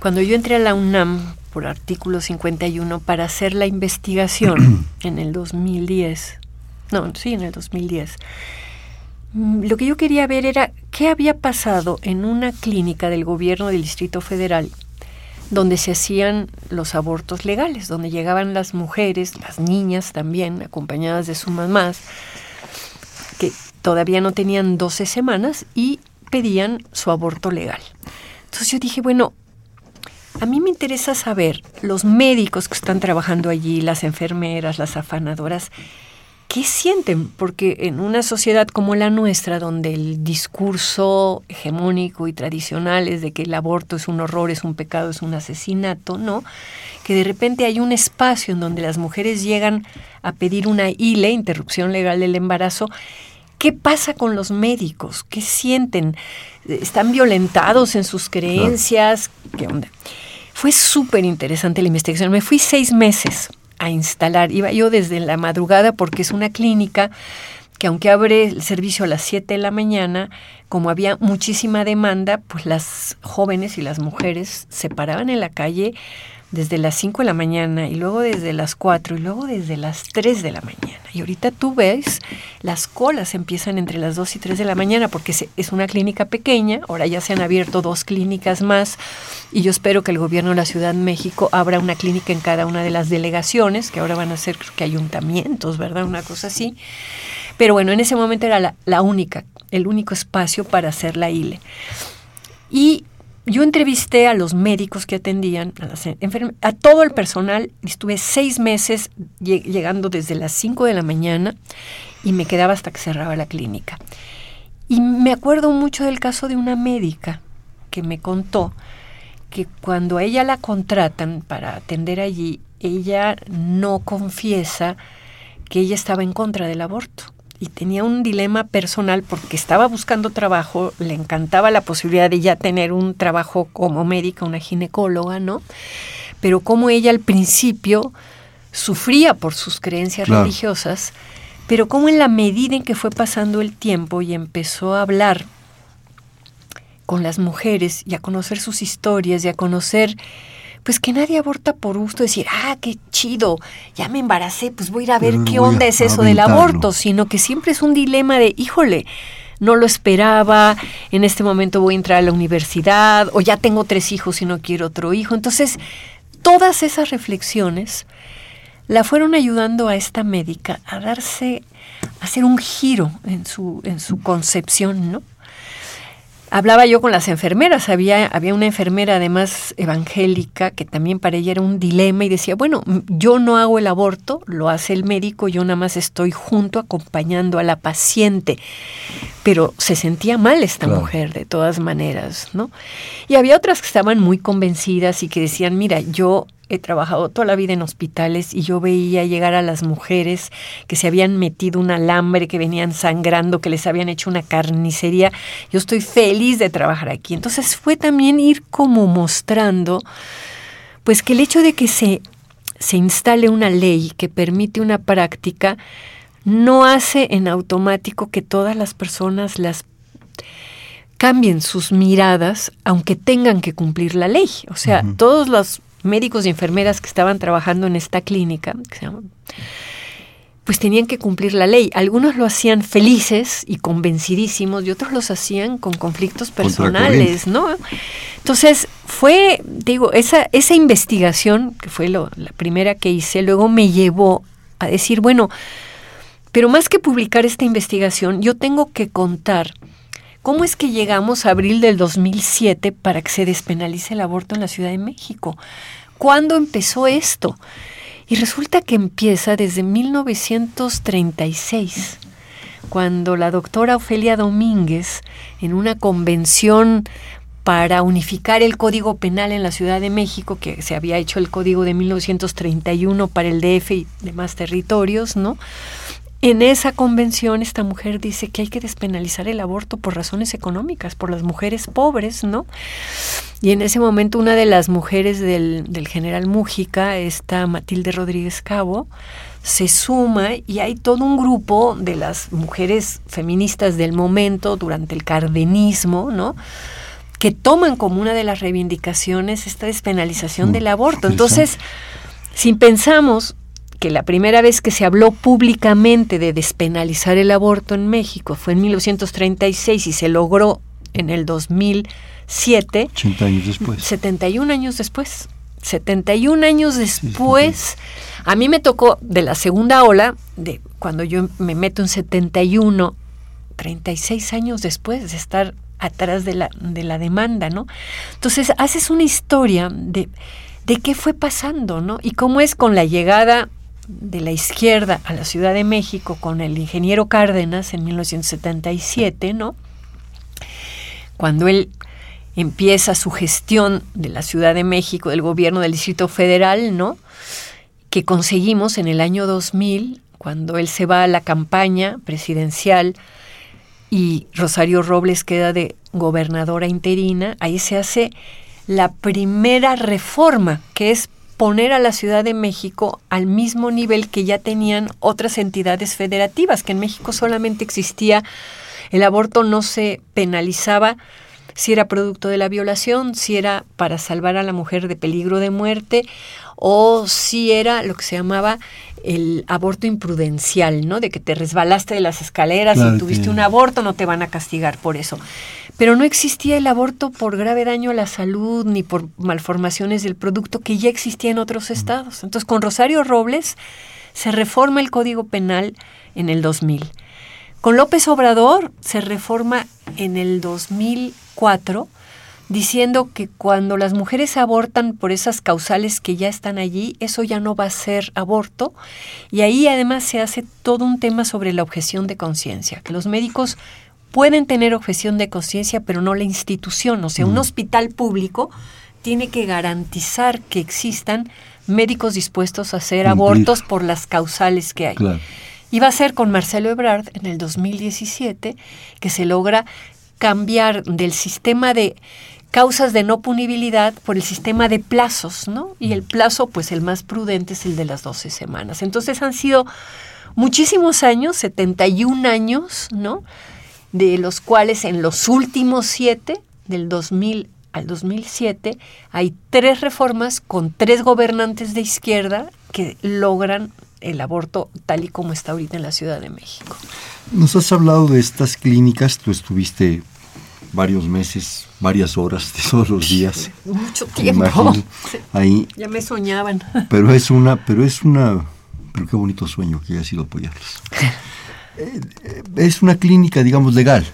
cuando yo entré a la UNAM por artículo 51 para hacer la investigación [clears throat] en el 2010, no, sí, en el 2010, mm, lo que yo quería ver era qué había pasado en una clínica del gobierno del Distrito Federal donde se hacían los abortos legales, donde llegaban las mujeres, las niñas también, acompañadas de sus mamás, que todavía no tenían 12 semanas y pedían su aborto legal. Entonces yo dije, bueno, a mí me interesa saber, los médicos que están trabajando allí, las enfermeras, las afanadoras, ¿qué sienten? Porque en una sociedad como la nuestra, donde el discurso hegemónico y tradicional es de que el aborto es un horror, es un pecado, es un asesinato, ¿no? Que de repente hay un espacio en donde las mujeres llegan a pedir una ILE, interrupción legal del embarazo, ¿Qué pasa con los médicos? ¿Qué sienten? ¿Están violentados en sus creencias? ¿Qué onda? Fue súper interesante la investigación. Me fui seis meses a instalar. Iba yo desde la madrugada porque es una clínica que aunque abre el servicio a las 7 de la mañana, como había muchísima demanda, pues las jóvenes y las mujeres se paraban en la calle desde las 5 de la mañana y luego desde las 4 y luego desde las 3 de la mañana. Y ahorita tú ves, las colas empiezan entre las 2 y 3 de la mañana porque es una clínica pequeña, ahora ya se han abierto dos clínicas más y yo espero que el gobierno de la Ciudad de México abra una clínica en cada una de las delegaciones, que ahora van a ser creo que ayuntamientos, ¿verdad? Una cosa así. Pero bueno, en ese momento era la, la única, el único espacio para hacer la ILE. Y yo entrevisté a los médicos que atendían, a, todo el personal, estuve seis meses llegando desde las 5 de la mañana y me quedaba hasta que cerraba la clínica. Y me acuerdo mucho del caso de una médica que me contó que cuando a ella la contratan para atender allí, ella no confiesa que ella estaba en contra del aborto y tenía un dilema personal porque estaba buscando trabajo, le encantaba la posibilidad de ya tener un trabajo como médica, una ginecóloga, ¿no? Pero como ella al principio sufría por sus creencias religiosas, pero como en la medida en que fue pasando el tiempo y empezó a hablar con las mujeres y a conocer sus historias y a conocer pues que nadie aborta por gusto, decir, ah, qué chido, ya me embaracé, pues voy a ir a ver qué onda es eso del aborto, sino que siempre es un dilema de, híjole, no lo esperaba, en este momento voy a entrar a la universidad, o ya tengo tres hijos y no quiero otro hijo. Entonces, todas esas reflexiones la fueron ayudando a esta médica a darse, a hacer un giro en su, en su concepción, ¿no? Hablaba yo con las enfermeras, había, había una enfermera además evangélica que también para ella era un dilema y decía, bueno, yo no hago el aborto, lo hace el médico, yo nada más estoy junto acompañando a la paciente, pero se sentía mal esta mujer de todas maneras, ¿no? Y había otras que estaban muy convencidas y que decían, mira, yo he trabajado toda la vida en hospitales y yo veía llegar a las mujeres que se habían metido un alambre, que venían sangrando, que les habían hecho una carnicería. Yo estoy feliz de trabajar aquí. Entonces fue también ir como mostrando, pues que el hecho de que se, se instale una ley que permite una práctica, no hace en automático que todas las personas las cambien sus miradas, aunque tengan que cumplir la ley. O sea, todos los médicos y enfermeras que estaban trabajando en esta clínica, pues tenían que cumplir la ley. Algunos lo hacían felices y convencidísimos y otros los hacían con conflictos personales, ¿no? Entonces fue, digo, esa, esa investigación, que fue lo, la primera que hice, luego me llevó a decir, bueno, pero más que publicar esta investigación, yo tengo que contar ¿Cómo es que llegamos a abril del 2007 para que se despenalice el aborto en la Ciudad de México? ¿Cuándo empezó esto? Y resulta que empieza desde 1936, cuando la doctora Ofelia Domínguez, en una convención para unificar el Código Penal en la Ciudad de México, que se había hecho el Código de 1931 para el DF y demás territorios, ¿no? En esa convención esta mujer dice que hay que despenalizar el aborto por razones económicas, por las mujeres pobres, ¿no? Y en ese momento una de las mujeres del, del general Mújica, esta Matilde Rodríguez Cabo, se suma y hay todo un grupo de las mujeres feministas del momento durante el cardenismo, ¿no? que toman como una de las reivindicaciones esta despenalización del aborto. Entonces, si pensamos que la primera vez que se habló públicamente de despenalizar el aborto en México fue en 1936 y se logró en el 2007. 80 años después. 71 años después. 71 años después, a mí me tocó de la segunda ola, de cuando yo me meto en 71, 36 años después de estar atrás de la, de la demanda, ¿no? Entonces haces una historia de, de qué fue pasando, ¿no? Y cómo es con la llegada de la izquierda a la Ciudad de México con el ingeniero Cárdenas en 1977, ¿no? Cuando él empieza su gestión de la Ciudad de México, del gobierno del Distrito Federal, ¿no? Que conseguimos en el año 2000, cuando él se va a la campaña presidencial y Rosario Robles queda de gobernadora interina, ahí se hace la primera reforma, que es poner a la Ciudad de México al mismo nivel que ya tenían otras entidades federativas, que en México solamente existía, el aborto no se penalizaba si era producto de la violación, si era para salvar a la mujer de peligro de muerte o si era lo que se llamaba el aborto imprudencial, ¿no? De que te resbalaste de las escaleras y tuviste un aborto, no te van a castigar por eso. Pero no existía el aborto por grave daño a la salud ni por malformaciones del producto que ya existía en otros estados. Entonces, con Rosario Robles se reforma el Código Penal en el 2000. Con López Obrador se reforma en el 2004 diciendo que cuando las mujeres abortan por esas causales que ya están allí, eso ya no va a ser aborto. Y ahí además se hace todo un tema sobre la objeción de conciencia, que los médicos pueden tener objeción de conciencia, pero no la institución. O sea, un hospital público tiene que garantizar que existan médicos dispuestos a hacer abortos por las causales que hay. Y va a ser con Marcelo Ebrard en el 2017 que se logra cambiar del sistema de causas de no punibilidad por el sistema de plazos, ¿no? Y el plazo, pues el más prudente es el de las 12 semanas. Entonces han sido muchísimos años, 71 años, ¿no? de los cuales en los últimos siete, del 2000 al 2007, hay tres reformas con tres gobernantes de izquierda que logran el aborto tal y como está ahorita en la Ciudad de México. Nos has hablado de estas clínicas, tú estuviste varios meses, varias horas de todos los días. Mucho tiempo. ahí. Ya me soñaban. Pero es una, pero es una, pero qué bonito sueño que haya sido apoyarlos. Eh, es una clínica, digamos, legal.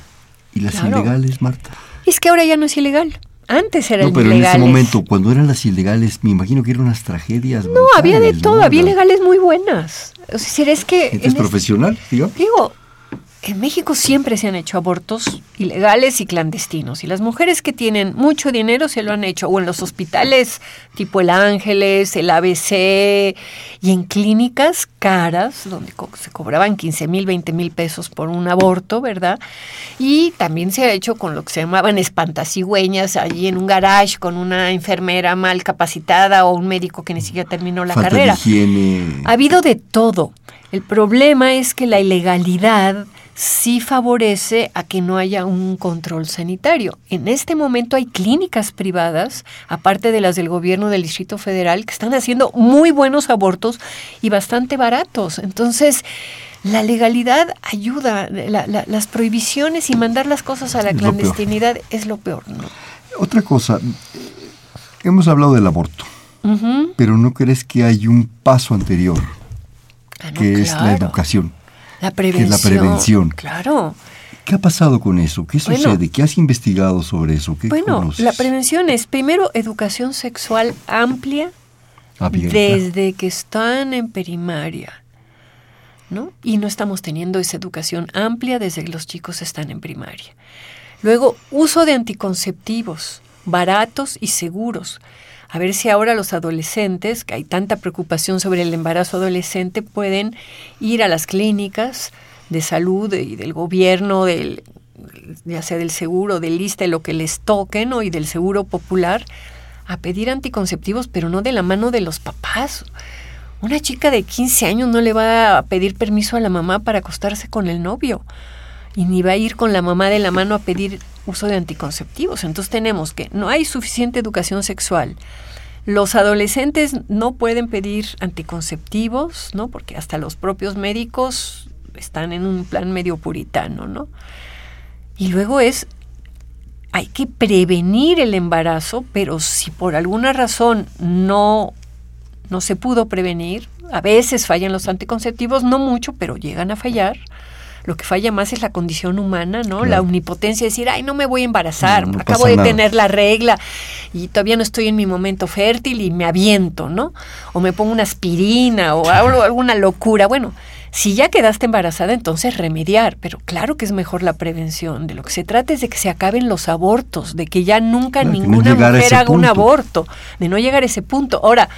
¿Y las ilegales, Marta? Es que ahora ya no es ilegal. Antes eran no, pero en ese momento, cuando eran las ilegales, me imagino que eran unas tragedias. No, había de todo, había ilegales muy buenas. O sea, es que... ¿Es profesional, digo? Digo, en México siempre se han hecho abortos ilegales y clandestinos y las mujeres que tienen mucho dinero se lo han hecho o en los hospitales tipo el Ángeles, el ABC y en clínicas caras donde se cobraban 15 mil, 20 mil pesos por un aborto, ¿verdad? Y también se ha hecho con lo que se llamaban espantacigüeñas allí en un garage con una enfermera mal capacitada o un médico que ni siquiera terminó la carrera. Ha habido de todo. El problema es que la ilegalidad sí favorece a que no haya un control sanitario. En este momento hay clínicas privadas, aparte de las del gobierno del Distrito Federal, que están haciendo muy buenos abortos y bastante baratos. Entonces, la legalidad ayuda, las prohibiciones y mandar las cosas a la clandestinidad es lo peor. Otra cosa, hemos hablado del aborto, pero ¿no crees que hay un paso anterior, ah, que es la educación? La prevención. Que es la prevención. Claro. ¿Qué ha pasado con eso? ¿Qué sucede? ¿Qué has investigado sobre eso? ¿Qué bueno, la prevención es primero educación sexual amplia desde que están en primaria. ¿no? Y no estamos teniendo esa educación amplia desde que los chicos están en primaria. Luego, uso de anticonceptivos, baratos y seguros. A ver si ahora los adolescentes, que hay tanta preocupación sobre el embarazo adolescente, pueden ir a las clínicas de salud y del gobierno, del, ya sea del seguro, del lista, lo que les toquen ¿no? y del seguro popular, a pedir anticonceptivos, pero no de la mano de los papás. Una chica de 15 años no le va a pedir permiso a la mamá para acostarse con el novio y ni va a ir con la mamá de la mano a pedir uso de anticonceptivos. Entonces tenemos que no hay suficiente educación sexual. Los adolescentes no pueden pedir anticonceptivos, ¿no? Porque hasta los propios médicos están en un plan medio puritano, ¿no? Y luego es hay que prevenir el embarazo, pero si por alguna razón no no se pudo prevenir, a veces fallan los anticonceptivos, no mucho, pero llegan a fallar lo que falla más es la condición humana, ¿no? La omnipotencia, decir, ay, no me voy a embarazar, acabo de tener la regla y todavía no estoy en mi momento fértil y me aviento, ¿no? O me pongo una aspirina o hago alguna locura. Bueno, si ya quedaste embarazada, entonces remediar, pero claro que es mejor la prevención. De lo que se trata es de que se acaben los abortos, de que ya nunca ninguna mujer haga un aborto, de no llegar a ese punto. Ahora,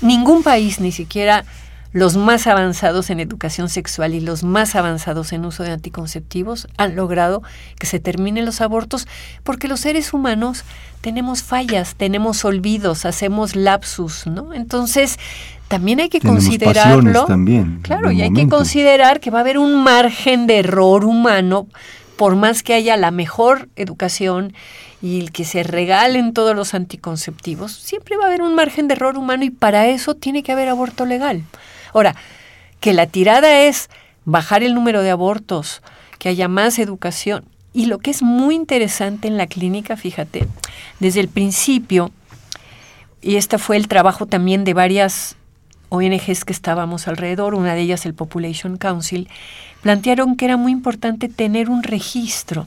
ningún país, ni siquiera los más avanzados en educación sexual y los más avanzados en uso de anticonceptivos han logrado que se terminen los abortos porque los seres humanos tenemos fallas, tenemos olvidos, hacemos lapsus, ¿no? Entonces, también hay que considerarlo. También, claro, y hay que considerar que va a haber un margen de error humano por más que haya la mejor educación y el que se regalen todos los anticonceptivos, siempre va a haber un margen de error humano y para eso tiene que haber aborto legal. Ahora, que la tirada es bajar el número de abortos, que haya más educación. Y lo que es muy interesante en la clínica, fíjate, desde el principio, y este fue el trabajo también de varias ONGs que estábamos alrededor, una de ellas el Population Council, plantearon que era muy importante tener un registro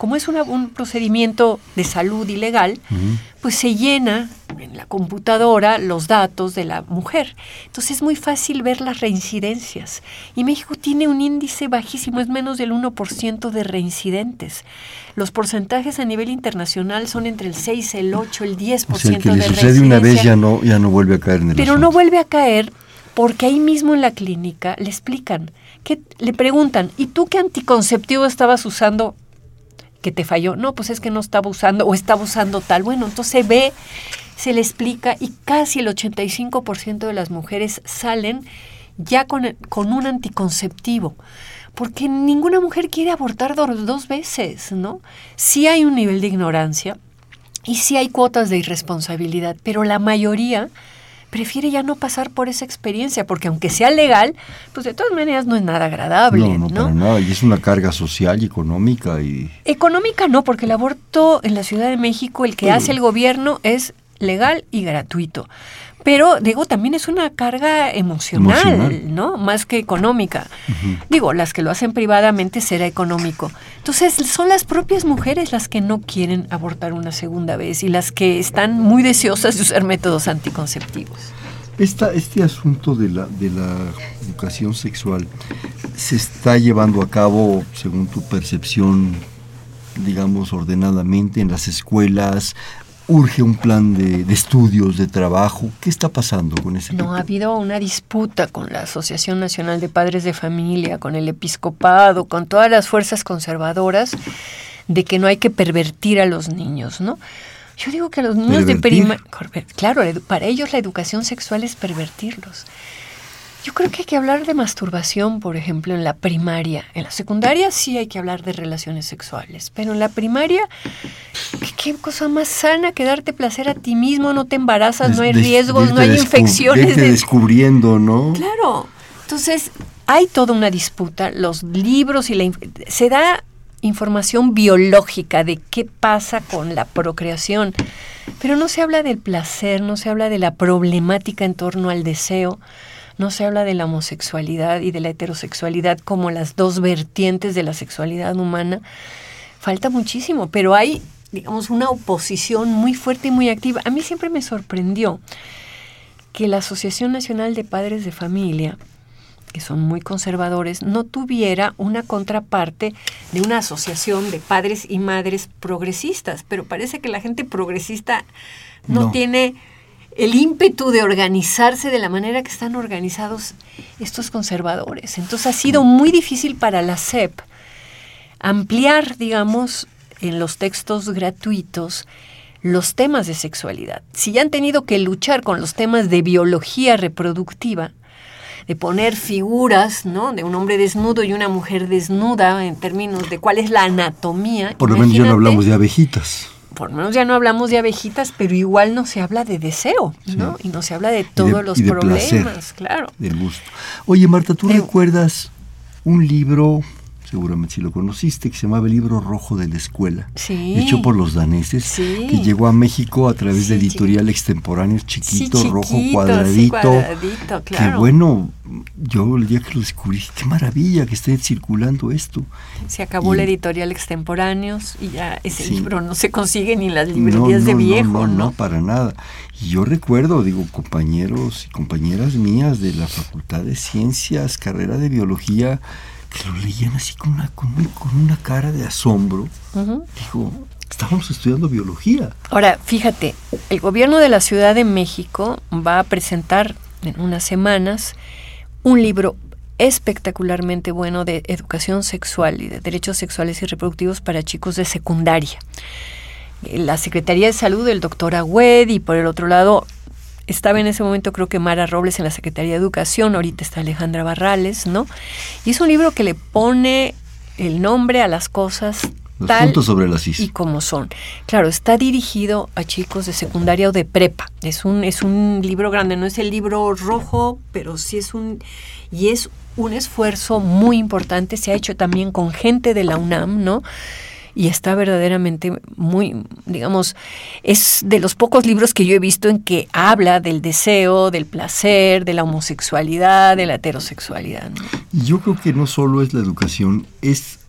como es un procedimiento de salud ilegal, pues se llena en la computadora los datos de la mujer. Entonces es muy fácil ver las reincidencias. Y México tiene un índice bajísimo, es menos del 1% de reincidentes. Los porcentajes a nivel internacional son entre el 6, el 8, el 10% o sea, que le sucede una vez ya no, ya no vuelve a caer en el Pero no vuelve a caer porque ahí mismo en la clínica le explican, que le preguntan, ¿y tú qué anticonceptivo estabas usando que te falló. No, pues es que no estaba usando o estaba usando tal. Bueno, entonces se ve, se le explica y casi el 85% de las mujeres salen ya con, con un anticonceptivo. Porque ninguna mujer quiere abortar dos, dos veces, ¿no? Sí hay un nivel de ignorancia y sí hay cuotas de irresponsabilidad, pero la mayoría prefiere ya no pasar por esa experiencia, porque aunque sea legal, pues de todas maneras no es nada agradable. No, no, ¿no? para nada, y es una carga social y económica. y Económica no, porque el aborto en la Ciudad de México, el que hace el gobierno, es legal y gratuito. Pero, digo, también es una carga emocional, ¿no? Más que económica. Digo, las que lo hacen privadamente será económico. Entonces, son las propias mujeres las que no quieren abortar una segunda vez y las que están muy deseosas de usar métodos anticonceptivos. Esta, este asunto de la, de la educación sexual se está llevando a cabo, según tu percepción, digamos, ordenadamente en las escuelas, urge un plan de, estudios, de trabajo. ¿Qué está pasando con ese No, ha habido una disputa con la Asociación Nacional de Padres de Familia, con el episcopado, con todas las fuerzas conservadoras, de que no hay que pervertir a los niños, ¿no? Yo digo que a los niños de primaria, claro, para ellos la educación sexual es pervertirlos. Yo creo que hay que hablar de masturbación, por ejemplo, en la primaria. En la secundaria sí hay que hablar de relaciones sexuales, pero en la primaria, ¿qué, cosa más sana que darte placer a ti mismo? No te embarazas, no hay riesgos, no hay infecciones. De... descubriendo, ¿no? Claro. Entonces, hay toda una disputa. Los libros y la... Se da información biológica de qué pasa con la procreación, pero no se habla del placer, no se habla de la problemática en torno al deseo no se habla de la homosexualidad y de la heterosexualidad como las dos vertientes de la sexualidad humana. Falta muchísimo, pero hay, digamos, una oposición muy fuerte y muy activa. A mí siempre me sorprendió que la Asociación Nacional de Padres de Familia que son muy conservadores, no tuviera una contraparte de una asociación de padres y madres progresistas. Pero parece que la gente progresista no, No. tiene el ímpetu de organizarse de la manera que están organizados estos conservadores. Entonces ha sido muy difícil para la SEP ampliar, digamos, en los textos gratuitos los temas de sexualidad. Si ya han tenido que luchar con los temas de biología reproductiva, de poner figuras, ¿no? De un hombre desnudo y una mujer desnuda en términos de cuál es la anatomía. Por lo menos ya no hablamos de abejitas. Por lo menos ya no hablamos de abejitas, pero igual no se habla de deseo, ¿no? Y no se habla de todos los de problemas, placer. claro. Del gusto. Oye, Marta, ¿tú Eh, recuerdas un libro, seguramente si lo conociste, que se llamaba El libro rojo de la escuela? Sí. Hecho por los daneses, Sí. que llegó a México a través Sí, de chiqui- editorial extemporáneos, chiquito, Sí, rojo, chiquito, sí, cuadradito. cuadradito, Que claro. bueno, yo el día que lo descubrí, qué maravilla que esté circulando esto. Se acabó Y- la editorial extemporáneos y ya ese libro no se consigue ni en las librerías de no, viejo, no, ¿no? no, para nada. Y yo recuerdo, digo, compañeros y compañeras mías de la Facultad de Ciencias, carrera de Biología, que lo leían así con una, con, con una cara de asombro. Digo, estábamos estudiando biología. Ahora, fíjate, el gobierno de la Ciudad de México va a presentar en unas semanas un libro espectacularmente bueno de educación sexual y de derechos sexuales y reproductivos para chicos de secundaria. La Secretaría de Salud del doctor Agüed y por el otro lado estaba en ese momento creo que Mara Robles en la Secretaría de Educación, ahorita está Alejandra Barrales, ¿no? Y es un libro que le pone el nombre a las cosas Los tal puntos sobre las y como son. Claro, está dirigido a chicos de secundaria o de prepa. Es un, es un libro grande, no es el libro rojo, pero sí es un... Y es un esfuerzo muy importante, se ha hecho también con gente de la UNAM, ¿no? Y está verdaderamente muy, digamos, es de los pocos libros que yo he visto en que habla del deseo, del placer, de la homosexualidad, de la heterosexualidad. ¿no? Y yo creo que no solo es la educación, es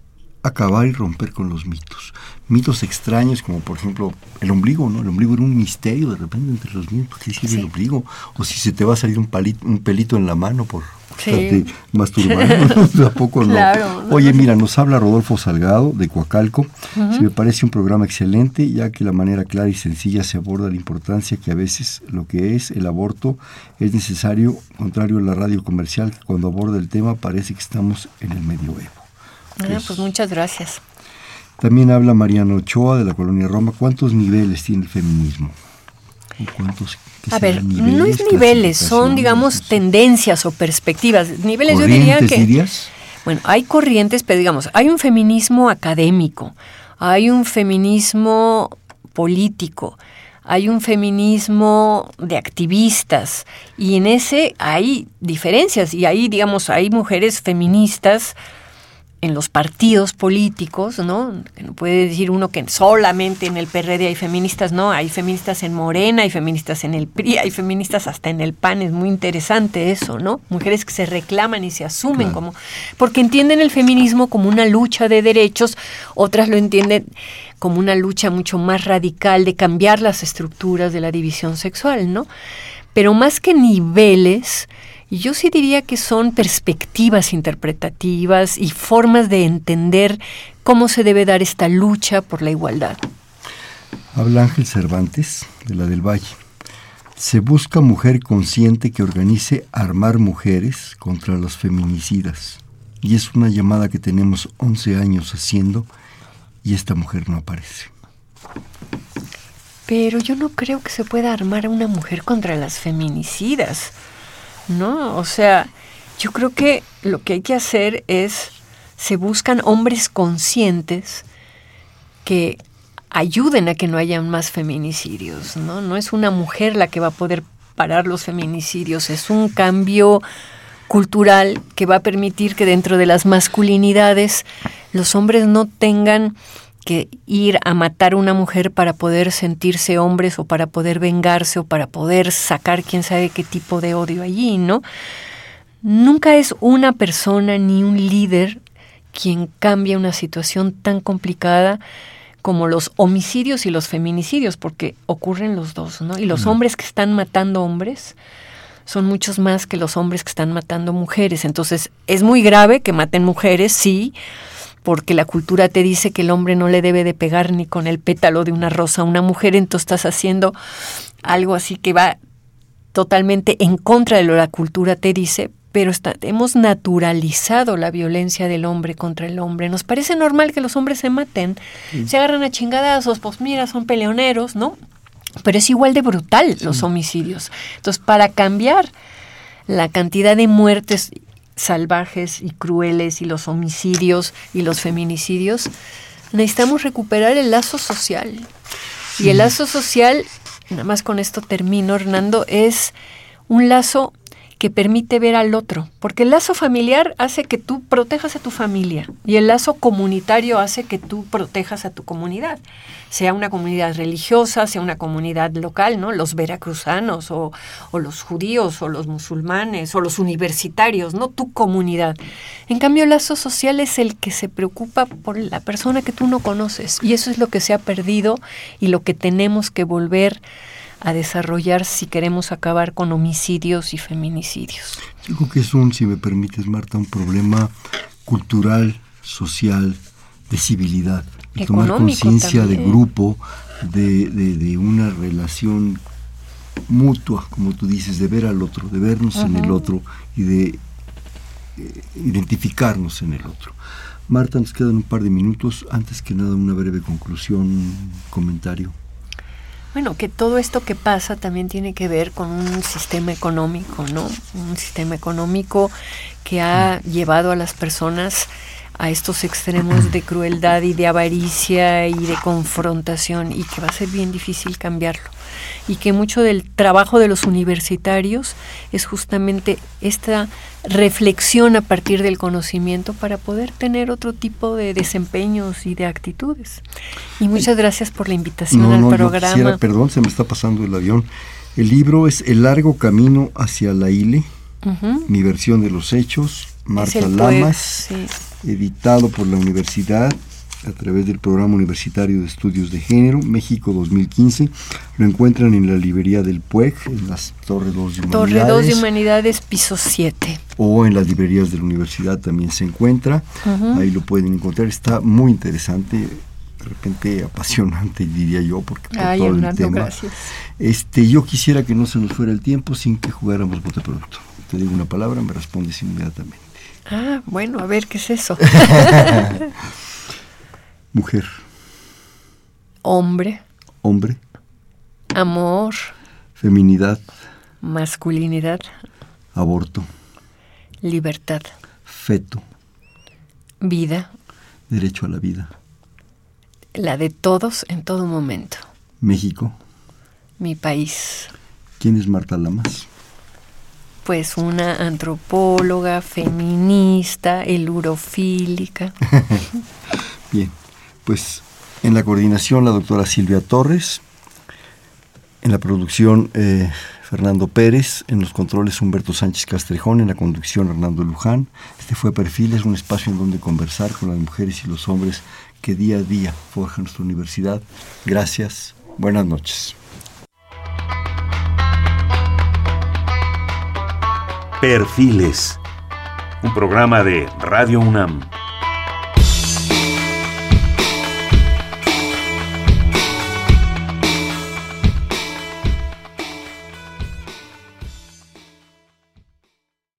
acabar y romper con los mitos. Mitos extraños como por ejemplo el ombligo, ¿no? El ombligo era un misterio de repente entre los ¿por qué sirve Sí. el ombligo? O si se te va a salir un, palito, un pelito en la mano por Sí. [laughs] masturbando, tampoco. Claro, no, Oye, mira, nos habla Rodolfo Salgado de Coacalco. Sí, me parece un programa excelente, ya que la manera clara y sencilla se aborda la importancia que a veces lo que es el aborto es necesario, contrario a la radio comercial, que cuando aborda el tema parece que estamos en el medioevo. Ah, Pues- muchas gracias. También habla Mariano Ochoa de la colonia Roma. ¿Cuántos niveles tiene el feminismo? ¿O ¿Cuántos? A ver, no es niveles, son, digamos, tendencias o perspectivas. Niveles yo diría que... dirías? Bueno, hay corrientes, pero digamos, hay un feminismo académico, hay un feminismo político, hay un feminismo de activistas, y en ese hay diferencias, y ahí, digamos, hay mujeres feministas en los partidos políticos, ¿no? Que no puede decir uno que solamente en el PRD hay feministas, no, hay feministas en Morena, hay feministas en el PRI, hay feministas hasta en el PAN, es muy interesante eso, ¿no? Mujeres que se reclaman y se asumen Claro. como porque entienden el feminismo como una lucha de derechos, otras lo entienden como una lucha mucho más radical de cambiar las estructuras de la división sexual, ¿no? Pero más que niveles, yo sí diría que son perspectivas interpretativas y formas de entender cómo se debe dar esta lucha por la igualdad. Habla Ángel Cervantes, de la del Valle. Se busca mujer consciente que organice armar mujeres contra los feminicidas. Y es una llamada que tenemos 11 años haciendo y esta mujer no aparece. Pero yo no creo que se pueda armar a una mujer contra las feminicidas, ¿no? O sea, yo creo que lo que hay que hacer es, se buscan hombres conscientes que ayuden a que no haya más feminicidios, ¿no? No es una mujer la que va a poder parar los feminicidios, es un cambio cultural que va a permitir que dentro de las masculinidades los hombres no tengan que ir a matar a una mujer para poder sentirse hombres o para poder vengarse o para poder sacar quién sabe qué tipo de odio allí, ¿no? Nunca es una persona ni un líder quien cambia una situación tan complicada como los homicidios y los feminicidios, porque ocurren los dos, ¿no? Y los hombres que están matando hombres son muchos más que los hombres que están matando mujeres. Entonces, es muy grave que maten mujeres, sí, porque la cultura te dice que el hombre no le debe de pegar ni con el pétalo de una rosa a una mujer, entonces estás haciendo algo así que va totalmente en contra de lo que la cultura te dice, pero hemos naturalizado la violencia del hombre contra el hombre. Nos parece normal que los hombres se maten, se agarran a chingadazos, pues mira, son peleoneros, ¿no? Pero es igual de brutal los homicidios. Entonces, para cambiar la cantidad de muertes salvajes y crueles y los homicidios y los feminicidios, necesitamos recuperar el lazo social. Y el lazo social, nada más con esto termino, Hernando, es un lazo que permite ver al otro, porque el lazo familiar hace que tú protejas a tu familia y el lazo comunitario hace que tú protejas a tu comunidad, sea una comunidad religiosa, sea una comunidad local, ¿no? Los veracruzanos o, o los judíos o los musulmanes o los universitarios, ¿no? Tu comunidad. En cambio, el lazo social es el que se preocupa por la persona que tú no conoces y eso es lo que se ha perdido y lo que tenemos que volver a desarrollar si queremos acabar con homicidios y feminicidios. Yo creo que es un, si me permites, Marta, un problema cultural, social, de civilidad, de tomar conciencia de grupo, de, de, una relación mutua, como tú dices, de ver al otro, de vernos en el otro y de eh, identificarnos en el otro. Marta, nos quedan un par de minutos. Antes que nada, una breve conclusión, comentario. Bueno, que todo esto que pasa también tiene que ver con un sistema económico, ¿no? Un sistema económico que ha llevado a las personas a estos extremos de crueldad y de avaricia y de confrontación y que va a ser bien difícil cambiarlo. Y que mucho del trabajo de los universitarios es justamente esta reflexión a partir del conocimiento para poder tener otro tipo de desempeños y de actitudes. Y muchas gracias por la invitación al programa. perdón, se me está pasando el avión. El libro es El largo camino hacia la ILE, mi versión de los hechos, Marta Lamas editado por la universidad a través del Programa Universitario de Estudios de Género, México 2015. Lo encuentran en la librería del PUEG, en las Torre 2 de Humanidades. Torre 2 de Humanidades, piso 7. O en las librerías de la universidad también se encuentra. Ahí lo pueden encontrar. Está muy interesante, de repente apasionante, diría yo, porque por todo el tema. Gracias. Este, yo quisiera que no se nos fuera el tiempo sin que jugáramos bote producto. Te digo una palabra, me respondes inmediatamente. Ah, bueno, a ver, ¿qué es eso? [laughs] Mujer. Hombre. Hombre. Amor. Feminidad. Masculinidad. Aborto. Libertad. Feto. Vida. Derecho a la vida. La de todos en todo momento. México. Mi país. ¿Quién es Marta Lamas? pues una antropóloga, feminista, elurofílica. [laughs] Bien, pues en la coordinación la doctora Silvia Torres, en la producción eh, Fernando Pérez, en los controles Humberto Sánchez Castrejón, en la conducción Hernando Luján. Este fue Perfiles, un espacio en donde conversar con las mujeres y los hombres que día a día forjan nuestra universidad. Gracias, buenas noches. Perfiles, un programa de Radio UNAM.